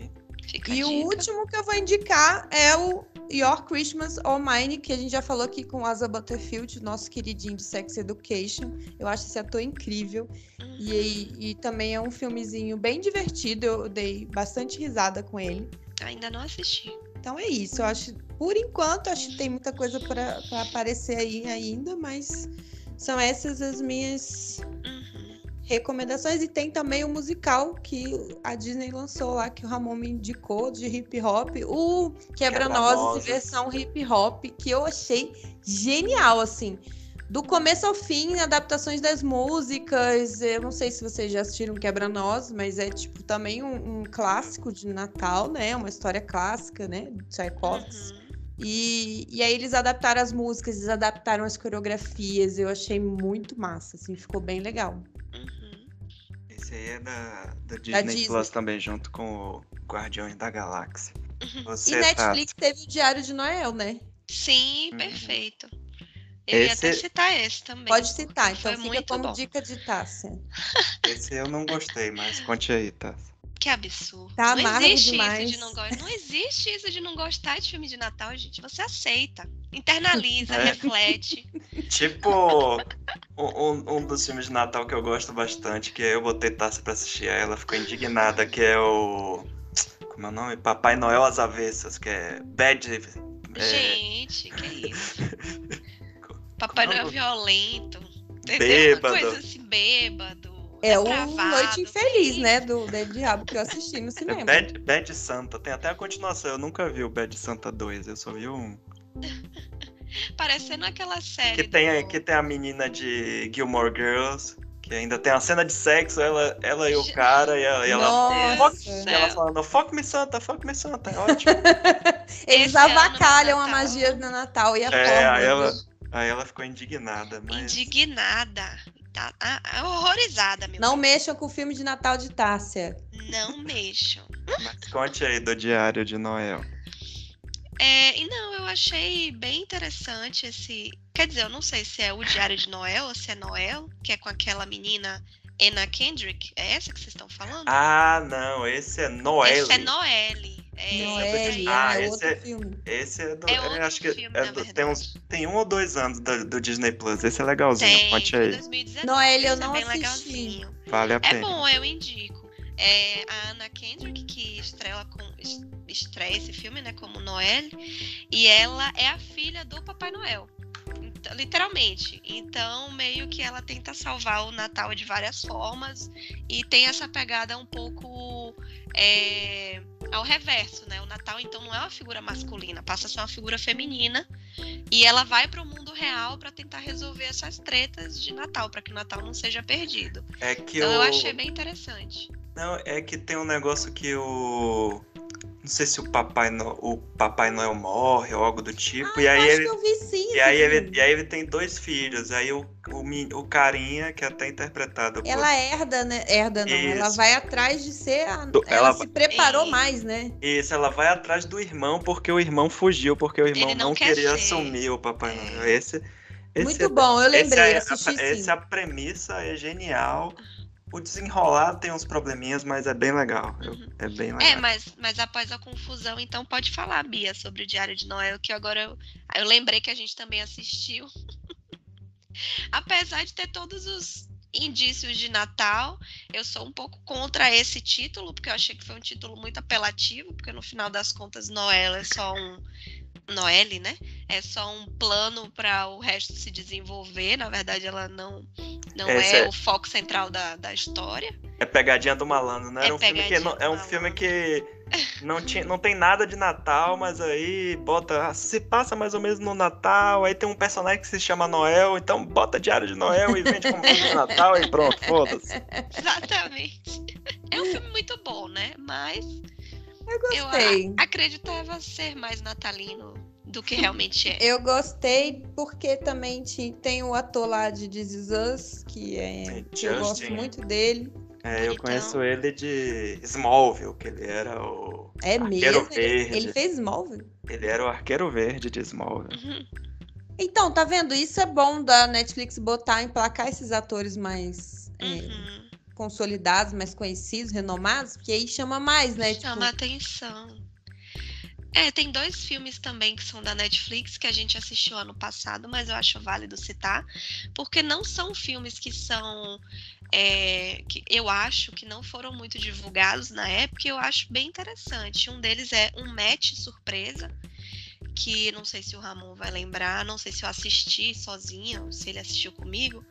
Fica E o último que eu vou indicar é o Your Christmas or Mine, que a gente já falou aqui com Asa Butterfield, nosso queridinho de Sex Education. Eu acho esse ator incrível. Uhum. E, e também é um filmezinho bem divertido. Eu dei bastante risada com ele. Ainda não assisti. Então é isso. Eu acho, por enquanto, acho que tem muita coisa para aparecer aí ainda, mas são essas as minhas Uhum. Recomendações. E tem também o musical que a Disney lançou lá, que o Ramon me indicou, de hip hop, o Quebra-Nozes versão hip hop, que eu achei genial, assim. Do começo ao fim, adaptações das músicas. Eu não sei se vocês já assistiram Quebra-Nozes, mas é tipo também um, um clássico de Natal, né? Uma história clássica, né? Tchaikovsky. Uhum. E, e aí eles adaptaram as músicas, eles adaptaram as coreografias. Eu achei muito massa, assim, ficou bem legal. Uhum. Esse Esse aí é da, da Disney, Disney. Plus também, junto com o Guardiões da Galáxia. E Você, Netflix Tati, teve o Diário de Noel, né? Sim, Uhum. perfeito. Eu ia até Esse- citar esse também. Pode citar, então foi fica muito como bom. dica de Tássia. esse eu não gostei, mas conte aí, tá? Que absurdo. Tá não existe demais. isso de não gostar. Não existe isso de não gostar de filme de Natal, gente. Você aceita, internaliza, É. reflete. Tipo, um, um- dos filmes de Natal que eu gosto bastante, que eu botei Tássia pra assistir, ela ficou indignada, que é o. Como é o nome? Papai Noel às Avessas, que é Bad. é, Gente, que isso? Papai é Noel o- violento. Entendeu? Bêbado. Uma coisa assim, bêbado. É o Noite Infeliz, né? Do David Diabo que eu assisti no é cinema. Bad, Bad Santa. Tem até a continuação. Eu nunca vi o Bad Santa 2, eu só vi um. Parecendo aquela série. Que tem, do- que tem a menina de Gilmore Girls, que ainda tem a cena de sexo, ela, ela e o cara, e ela, e ela, Nossa. e ela falando, fuck me Santa, fuck me Santa, é ótimo. Eles Esse no avacalham a magia do Natal e a É, aí ela, aí ela ficou indignada, mas... Indignada. Tá, ah, ah, horrorizada, meu. Não mexam com o filme de Natal de Tássia. Não mexam. Mas conte aí do Diário de Noel. É, e não, eu achei bem interessante esse. Quer dizer, eu não sei se é o Diário de Noel ou se é Noel, que é com aquela menina Anna Kendrick. É essa que vocês estão falando? Ah, não, esse é Noel. Esse é Noelle. É, Noelle, daí. Ah, é esse outro é- filme. Esse é do. É acho que filme, é na do- tem, uns, tem um ou dois anos do, do Disney Plus. Esse é legalzinho, Tem, conte aí. 2019. Noelle, eu esse é não bem assisti. legalzinho. Vale a É pena. bom, eu indico. É a Anna Kendrick que estrela com, es- estreia esse filme, né, como Noelle, e ela é a filha do Papai Noel. Literalmente. Então, meio que ela tenta salvar o Natal de várias formas e tem essa pegada um pouco é, ao reverso, né? O Natal, então, não é uma figura masculina, passa a ser uma figura feminina. E ela vai para o mundo real para tentar resolver essas tretas de Natal, para que o Natal não seja perdido. É que Então o... eu achei bem interessante. Não, é que tem um negócio que o. Não sei se o Papai, no... o Papai Noel morre ou algo do tipo. e Ah, aí eu acho ele. que eu vi sim. E aí, ele, e aí ele tem dois filhos. Aí o, o, o carinha, que é até interpretado por. Ela herda, né? Herda não. Ela Isso. vai atrás de ser. A... Ela, ela se preparou mais, né? Isso, ela vai atrás do irmão porque o irmão fugiu, porque o irmão Ele não não, quer queria ser. assumir o Papai É. Noel. Esse, esse Muito é- bom, eu lembrei, é, assisti a, sim. esse a premissa é genial. O desenrolar tem uns probleminhas, mas é bem legal. Eu- Uhum. é bem legal. É, mas, mas após a confusão, então pode falar, Bia, sobre o Diário de Noel, que agora eu, eu lembrei que a gente também assistiu. Apesar de ter todos os indícios de Natal, eu sou um pouco contra esse título, porque eu achei que foi um título muito apelativo, porque no final das contas Noel é só um Noelle, né? É só um plano para o resto se desenvolver. Na verdade, ela não, não é, é- o foco central da, da história. É pegadinha do malandro, né? É um filme que não, é um filme que não, tinha, não tem nada de Natal, mas aí bota. ah, Se passa mais ou menos no Natal, aí tem um personagem que se chama Noel, então bota Diário de Noel e vende como filme de Natal e pronto, foda-se. Exatamente. É um filme muito bom, né? Mas Eu eu gostei. a- acreditava ser mais natalino do que realmente é. Eu gostei porque também tem o ator lá de This Is Us, que, é, que eu gosto Justin. muito dele. É, eu Bonitão. conheço ele de Smallville, que ele era o. É Arqueiro mesmo? Verde. ele fez Smallville? Ele era o arqueiro verde de Smallville. Uhum. Então, tá vendo? Isso é bom da Netflix botar, emplacar esses atores mais é, Uhum. Consolidados, mais conhecidos, renomados, porque aí chama mais, né? Chama Tipo, atenção. É, tem dois filmes também que são da Netflix que a gente assistiu ano passado, mas eu acho válido citar, porque não são filmes que são. é, que eu acho que não foram muito divulgados na época, e eu acho bem interessante. Um deles é Um Match Surpresa, que não sei se o Ramon vai lembrar, não sei se eu assisti sozinha, ou se ele assistiu comigo,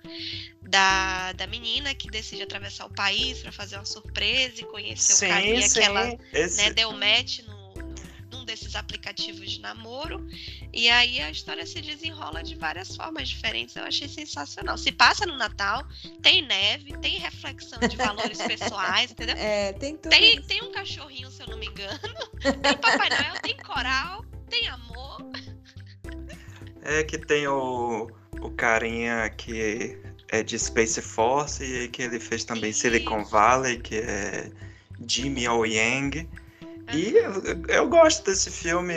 da, da menina que decide atravessar o país para fazer uma surpresa e conhecer o carinha que ela Esse... né, deu match no, no- num desses aplicativos de namoro. E aí a história se desenrola de várias formas diferentes. Eu achei sensacional. Se passa no Natal, tem neve, tem reflexão de valores pessoais, entendeu? é, tem tudo. Tem, tem um cachorrinho, se eu não me engano. Tem Papai Noel, tem coral, tem amor. É que tem o, o carinha que é de Space Force e que ele fez também Silicon Valley, que é Jimmy O. Yang. E eu, eu gosto desse filme,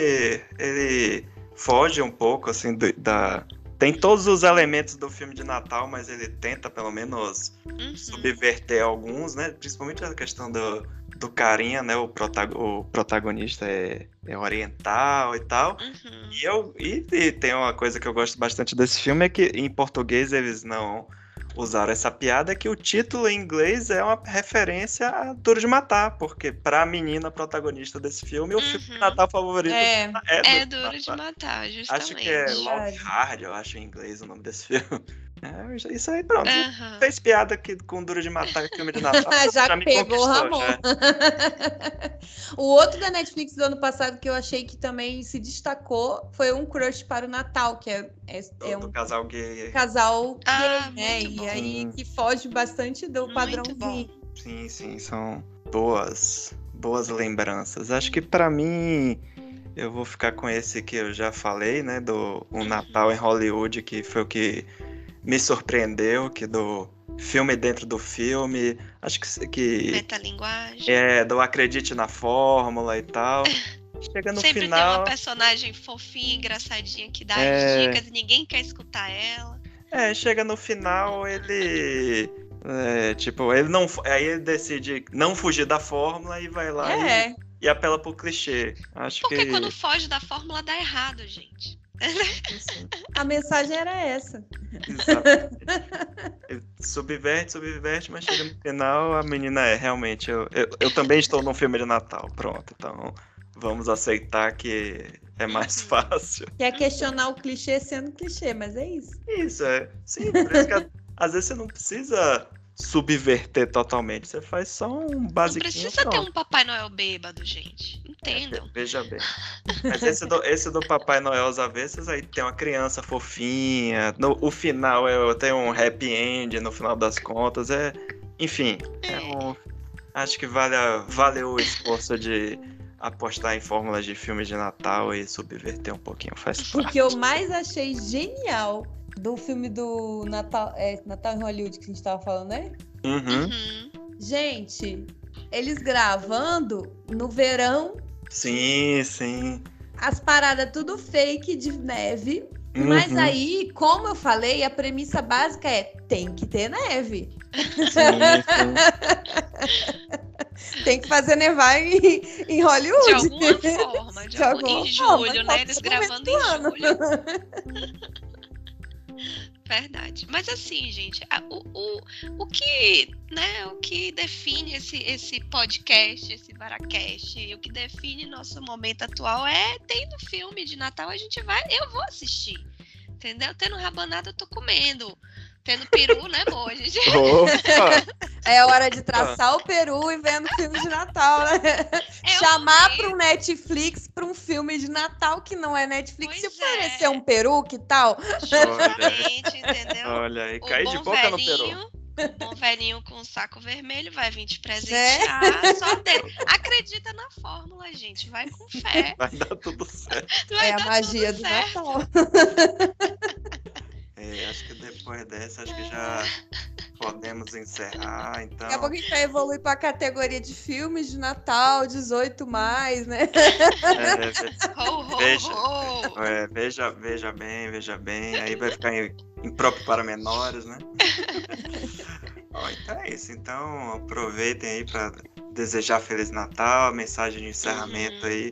ele foge um pouco assim do, da tem todos os elementos do filme de Natal, mas ele tenta pelo menos uhum. subverter alguns, né? Principalmente a questão do, do carinha, né? O, protago o protagonista é, é, oriental e tal. Uhum. E, eu, e, e, tem uma coisa que eu gosto bastante desse filme é que em português eles não usaram essa piada que o título em inglês é uma referência a Duro de Matar, porque pra menina protagonista desse filme, o filme de Uhum. Natal favorito É, é, é Duro de Matar, justamente. Acho que é Love Hard, eu acho em inglês o nome desse filme. É, isso aí, pronto. Aham. Fez piada aqui com Duro de Matar e filme de Natal. já, me pegou o Ramon. já. o outro da Netflix do ano passado que eu achei que também se destacou foi um crush para o Natal, que é, é, é do um casal gay. casal Ah, gay, né? muito E aí Sim. que foge bastante do Muito padrãozinho. Sim, sim, são boas, boas lembranças. Acho que pra mim eu vou ficar com esse que eu já falei, né, do Um Natal em Hollywood, que foi o que me surpreendeu, que do filme dentro do filme. Acho que que Metalinguagem. é do acredite na fórmula e tal. Chega no Sempre tem final, uma personagem fofinha, engraçadinha que dá É. as dicas e ninguém quer escutar ela. É, chega no final, ele. é, tipo, ele não. Aí ele decide não fugir da fórmula e vai lá e, É, e apela pro clichê. Acho Porque que. quando foge da fórmula dá errado, gente. a mensagem era essa. Exatamente. Ele subverte, subverte, mas chega no final, a menina é realmente. Eu, eu, eu também estou num filme de Natal. Pronto, então vamos aceitar que é mais Uhum. fácil. Quer questionar o clichê sendo clichê, mas é isso. Isso, é. Sim, por isso que às vezes você não precisa subverter totalmente. Você faz só um Não basiquinho. precisa ter um Papai Noel bêbado, gente. Entendam. Veja bem. Mas esse do, esse do Papai Noel às avessas, aí tem uma criança fofinha. No, o final é, tem um happy end no final das contas. É, enfim, é um, acho que vale, a- valeu o esforço de apostar em fórmulas de filmes de Natal e subverter um pouquinho. Faz O parte. que eu mais achei genial do filme do Natal, é, Natal em Hollywood que a gente tava falando, né? Uhum. Uhum. Gente, eles gravando no verão, Sim, sim. as paradas tudo fake de neve. Mas Uhum. aí, como eu falei, a premissa básica é tem que ter neve. Sim, sim. Tem que fazer nevar em, em Hollywood. De alguma forma, de De algum- alguma em forma, julho, né? Eles momento gravando do em julho. Verdade. Mas assim, gente, a- o, o, o que, né, o que define esse, esse podcast, esse Varacast, e o que define nosso momento atual é tendo filme de Natal, a gente vai, eu vou assistir. Entendeu? Tendo rabanada, eu tô comendo. Tendo peru, né, amor? A gente Opa! É hora de traçar o peru e vendo filme de Natal, né? é o Chamar para um Netflix para um filme de Natal que não é Netflix. Pois Se oferecer é. um peru, que tal? Justamente, entendeu? Olha aí, O cai de boca no peru. velhinho, bom velhinho com o saco vermelho vai vir te É. presentear. Só dele. Acredita na fórmula, gente. Vai com fé. Vai dar tudo certo. Vai é a magia tudo do certo. Natal. É, acho que depois dessa, acho que já podemos encerrar, então. Daqui a pouco a gente vai evoluir para a categoria de filmes de Natal, 18 mais, né? É, Ho, ho, Veja. ho. é, veja, veja bem, veja bem. Aí vai ficar im- impróprio para menores, né? Bom, então é isso. Então aproveitem aí para desejar Feliz Natal, mensagem de encerramento Uhum. aí.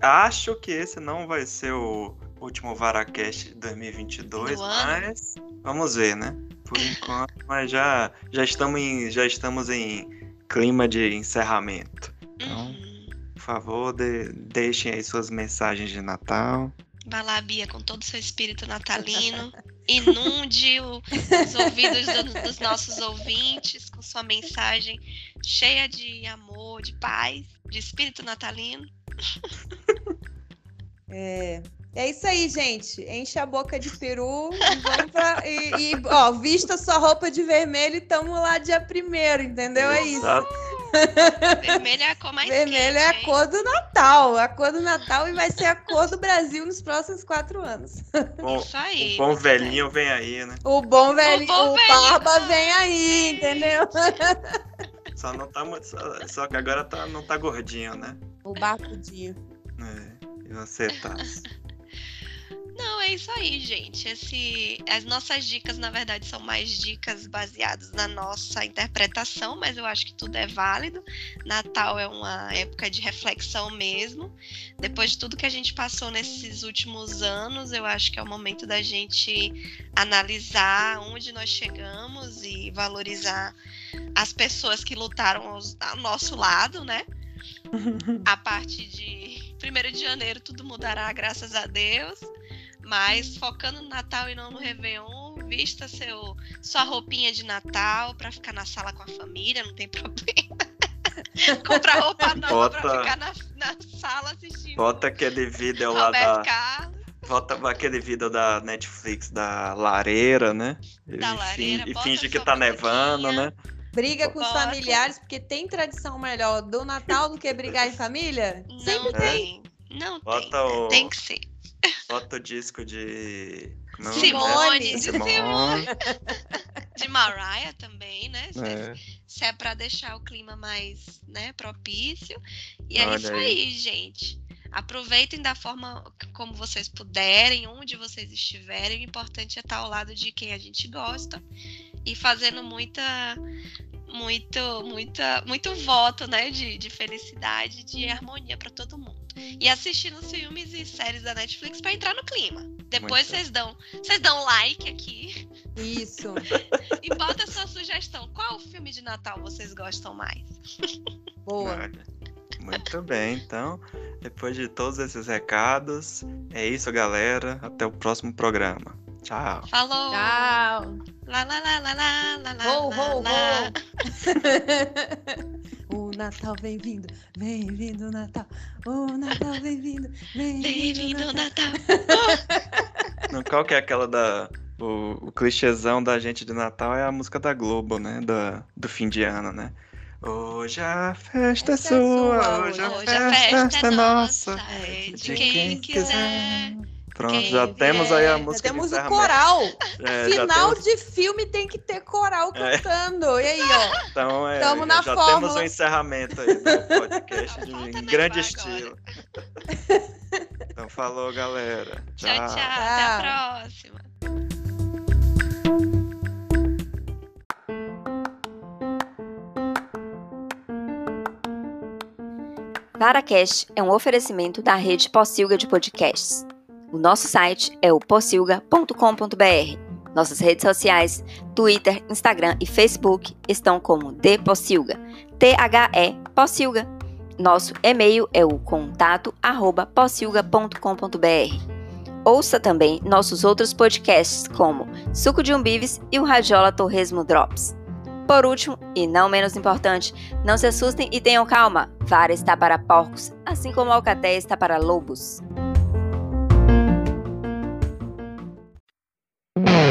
Acho que esse não vai ser o último Varacast de 2022, Do ano. mas vamos ver, né? Por enquanto, mas já, já, estamos em, já estamos em clima de encerramento. Então, Uhum. por favor, de- deixem aí suas mensagens de Natal. Vai lá, Bia, com todo o seu espírito natalino. Inunde o- os ouvidos do- dos nossos ouvintes com sua mensagem cheia de amor, de paz, de espírito natalino. É. É isso aí, gente. Enche a boca de peru e vamos pra. E, e, ó, vista sua roupa de vermelho e tamo lá dia primeiro, entendeu? É isso. Vermelho é a cor mais Vermelho quente, é a hein? cor do Natal. A cor do Natal e vai ser a cor do Brasil nos próximos quatro anos. Bom, Isso aí. o bom velhinho vem aí, né? O bom velho, o, bom velhinho. Barba vem aí, entendeu? Só não tá muito. Só, só que agora tá, não tá gordinho, né? O barbudinho. É, e você tá. Não, é isso aí, gente. Esse, as nossas dicas, na verdade, são mais dicas baseadas na nossa interpretação, mas eu acho que tudo é válido. Natal é uma época de reflexão mesmo. Depois de tudo que a gente passou nesses últimos anos, eu acho que é o momento da gente analisar onde nós chegamos e valorizar as pessoas que lutaram aos- ao nosso lado, né? a partir de 1 de janeiro tudo mudará, graças a Deus. Mas focando no Natal e não no Réveillon, vista seu, sua roupinha de Natal pra ficar na sala com a família, não tem problema. Comprar roupa nova pra Bota- ficar na, na sala assistindo Bota aquele vídeo lá da. Carlos. Bota aquele vídeo da Netflix da lareira, né? E, Da fin- lareira, e finge que tá nevando, né? Briga com os Bota. familiares, porque tem tradição melhor do Natal do que brigar em família? Não Sempre tem. Não Bota tem. o- Tem que ser. Bota o disco de. Como é Simone, dela? de Simone. De Mariah também, né? Se é, se é pra deixar o clima mais né, propício. E é Olha isso aí. aí, gente. Aproveitem da forma como vocês puderem, onde vocês estiverem. O importante é estar ao lado de quem a gente gosta e fazendo muita, muito, muita, muito voto, né, de, de felicidade, de harmonia para todo mundo. E assistindo os filmes e séries da Netflix para entrar no clima. Depois vocês dão, vocês dão like aqui Isso. e bota sua sugestão. Qual filme de Natal vocês gostam mais? Boa. Olha, Muito bem, então, depois de todos esses recados, é isso, galera. Até o próximo programa. Tchau. Falou! Tchau. Lá, lá, lá, lá, lá, lá, lá, Ho, lá, ho, lá. ho. o Natal vem vindo, vem vindo o Natal. O Natal vem vindo, vem vindo o Natal. Natal. Qual que é aquela da. O, o clichêzão da gente de Natal é a música da Globo, né? Da, do fim de ano, né? Hoje a festa é é sua, hoje a Hoje a festa, festa é é nossa. nossa, é de de quem quem quiser. Pronto, Quem já temos aí a É, música já temos de o coral. É, Final temos- de filme tem que ter coral É. cantando. E aí, ó. Então, é, Tamo na já fórmula. temos o encerramento aí do podcast de- em grande estilo. Então, falou, galera. Tchau, tchau. Até a próxima. Paracast é um oferecimento da rede Possilga de podcasts. O nosso site é o possilga.com.br. Nossas redes sociais, Twitter, Instagram e Facebook estão como Possilga, T-H-E Possilga. Nosso e-mail é o contato arroba. Ouça também nossos outros podcasts como Suco de Umbives e o Radiola Torresmo Drops. Por último, e não menos importante, não se assustem e tenham calma. Vara está para porcos, assim como a alcatéia está para lobos. No.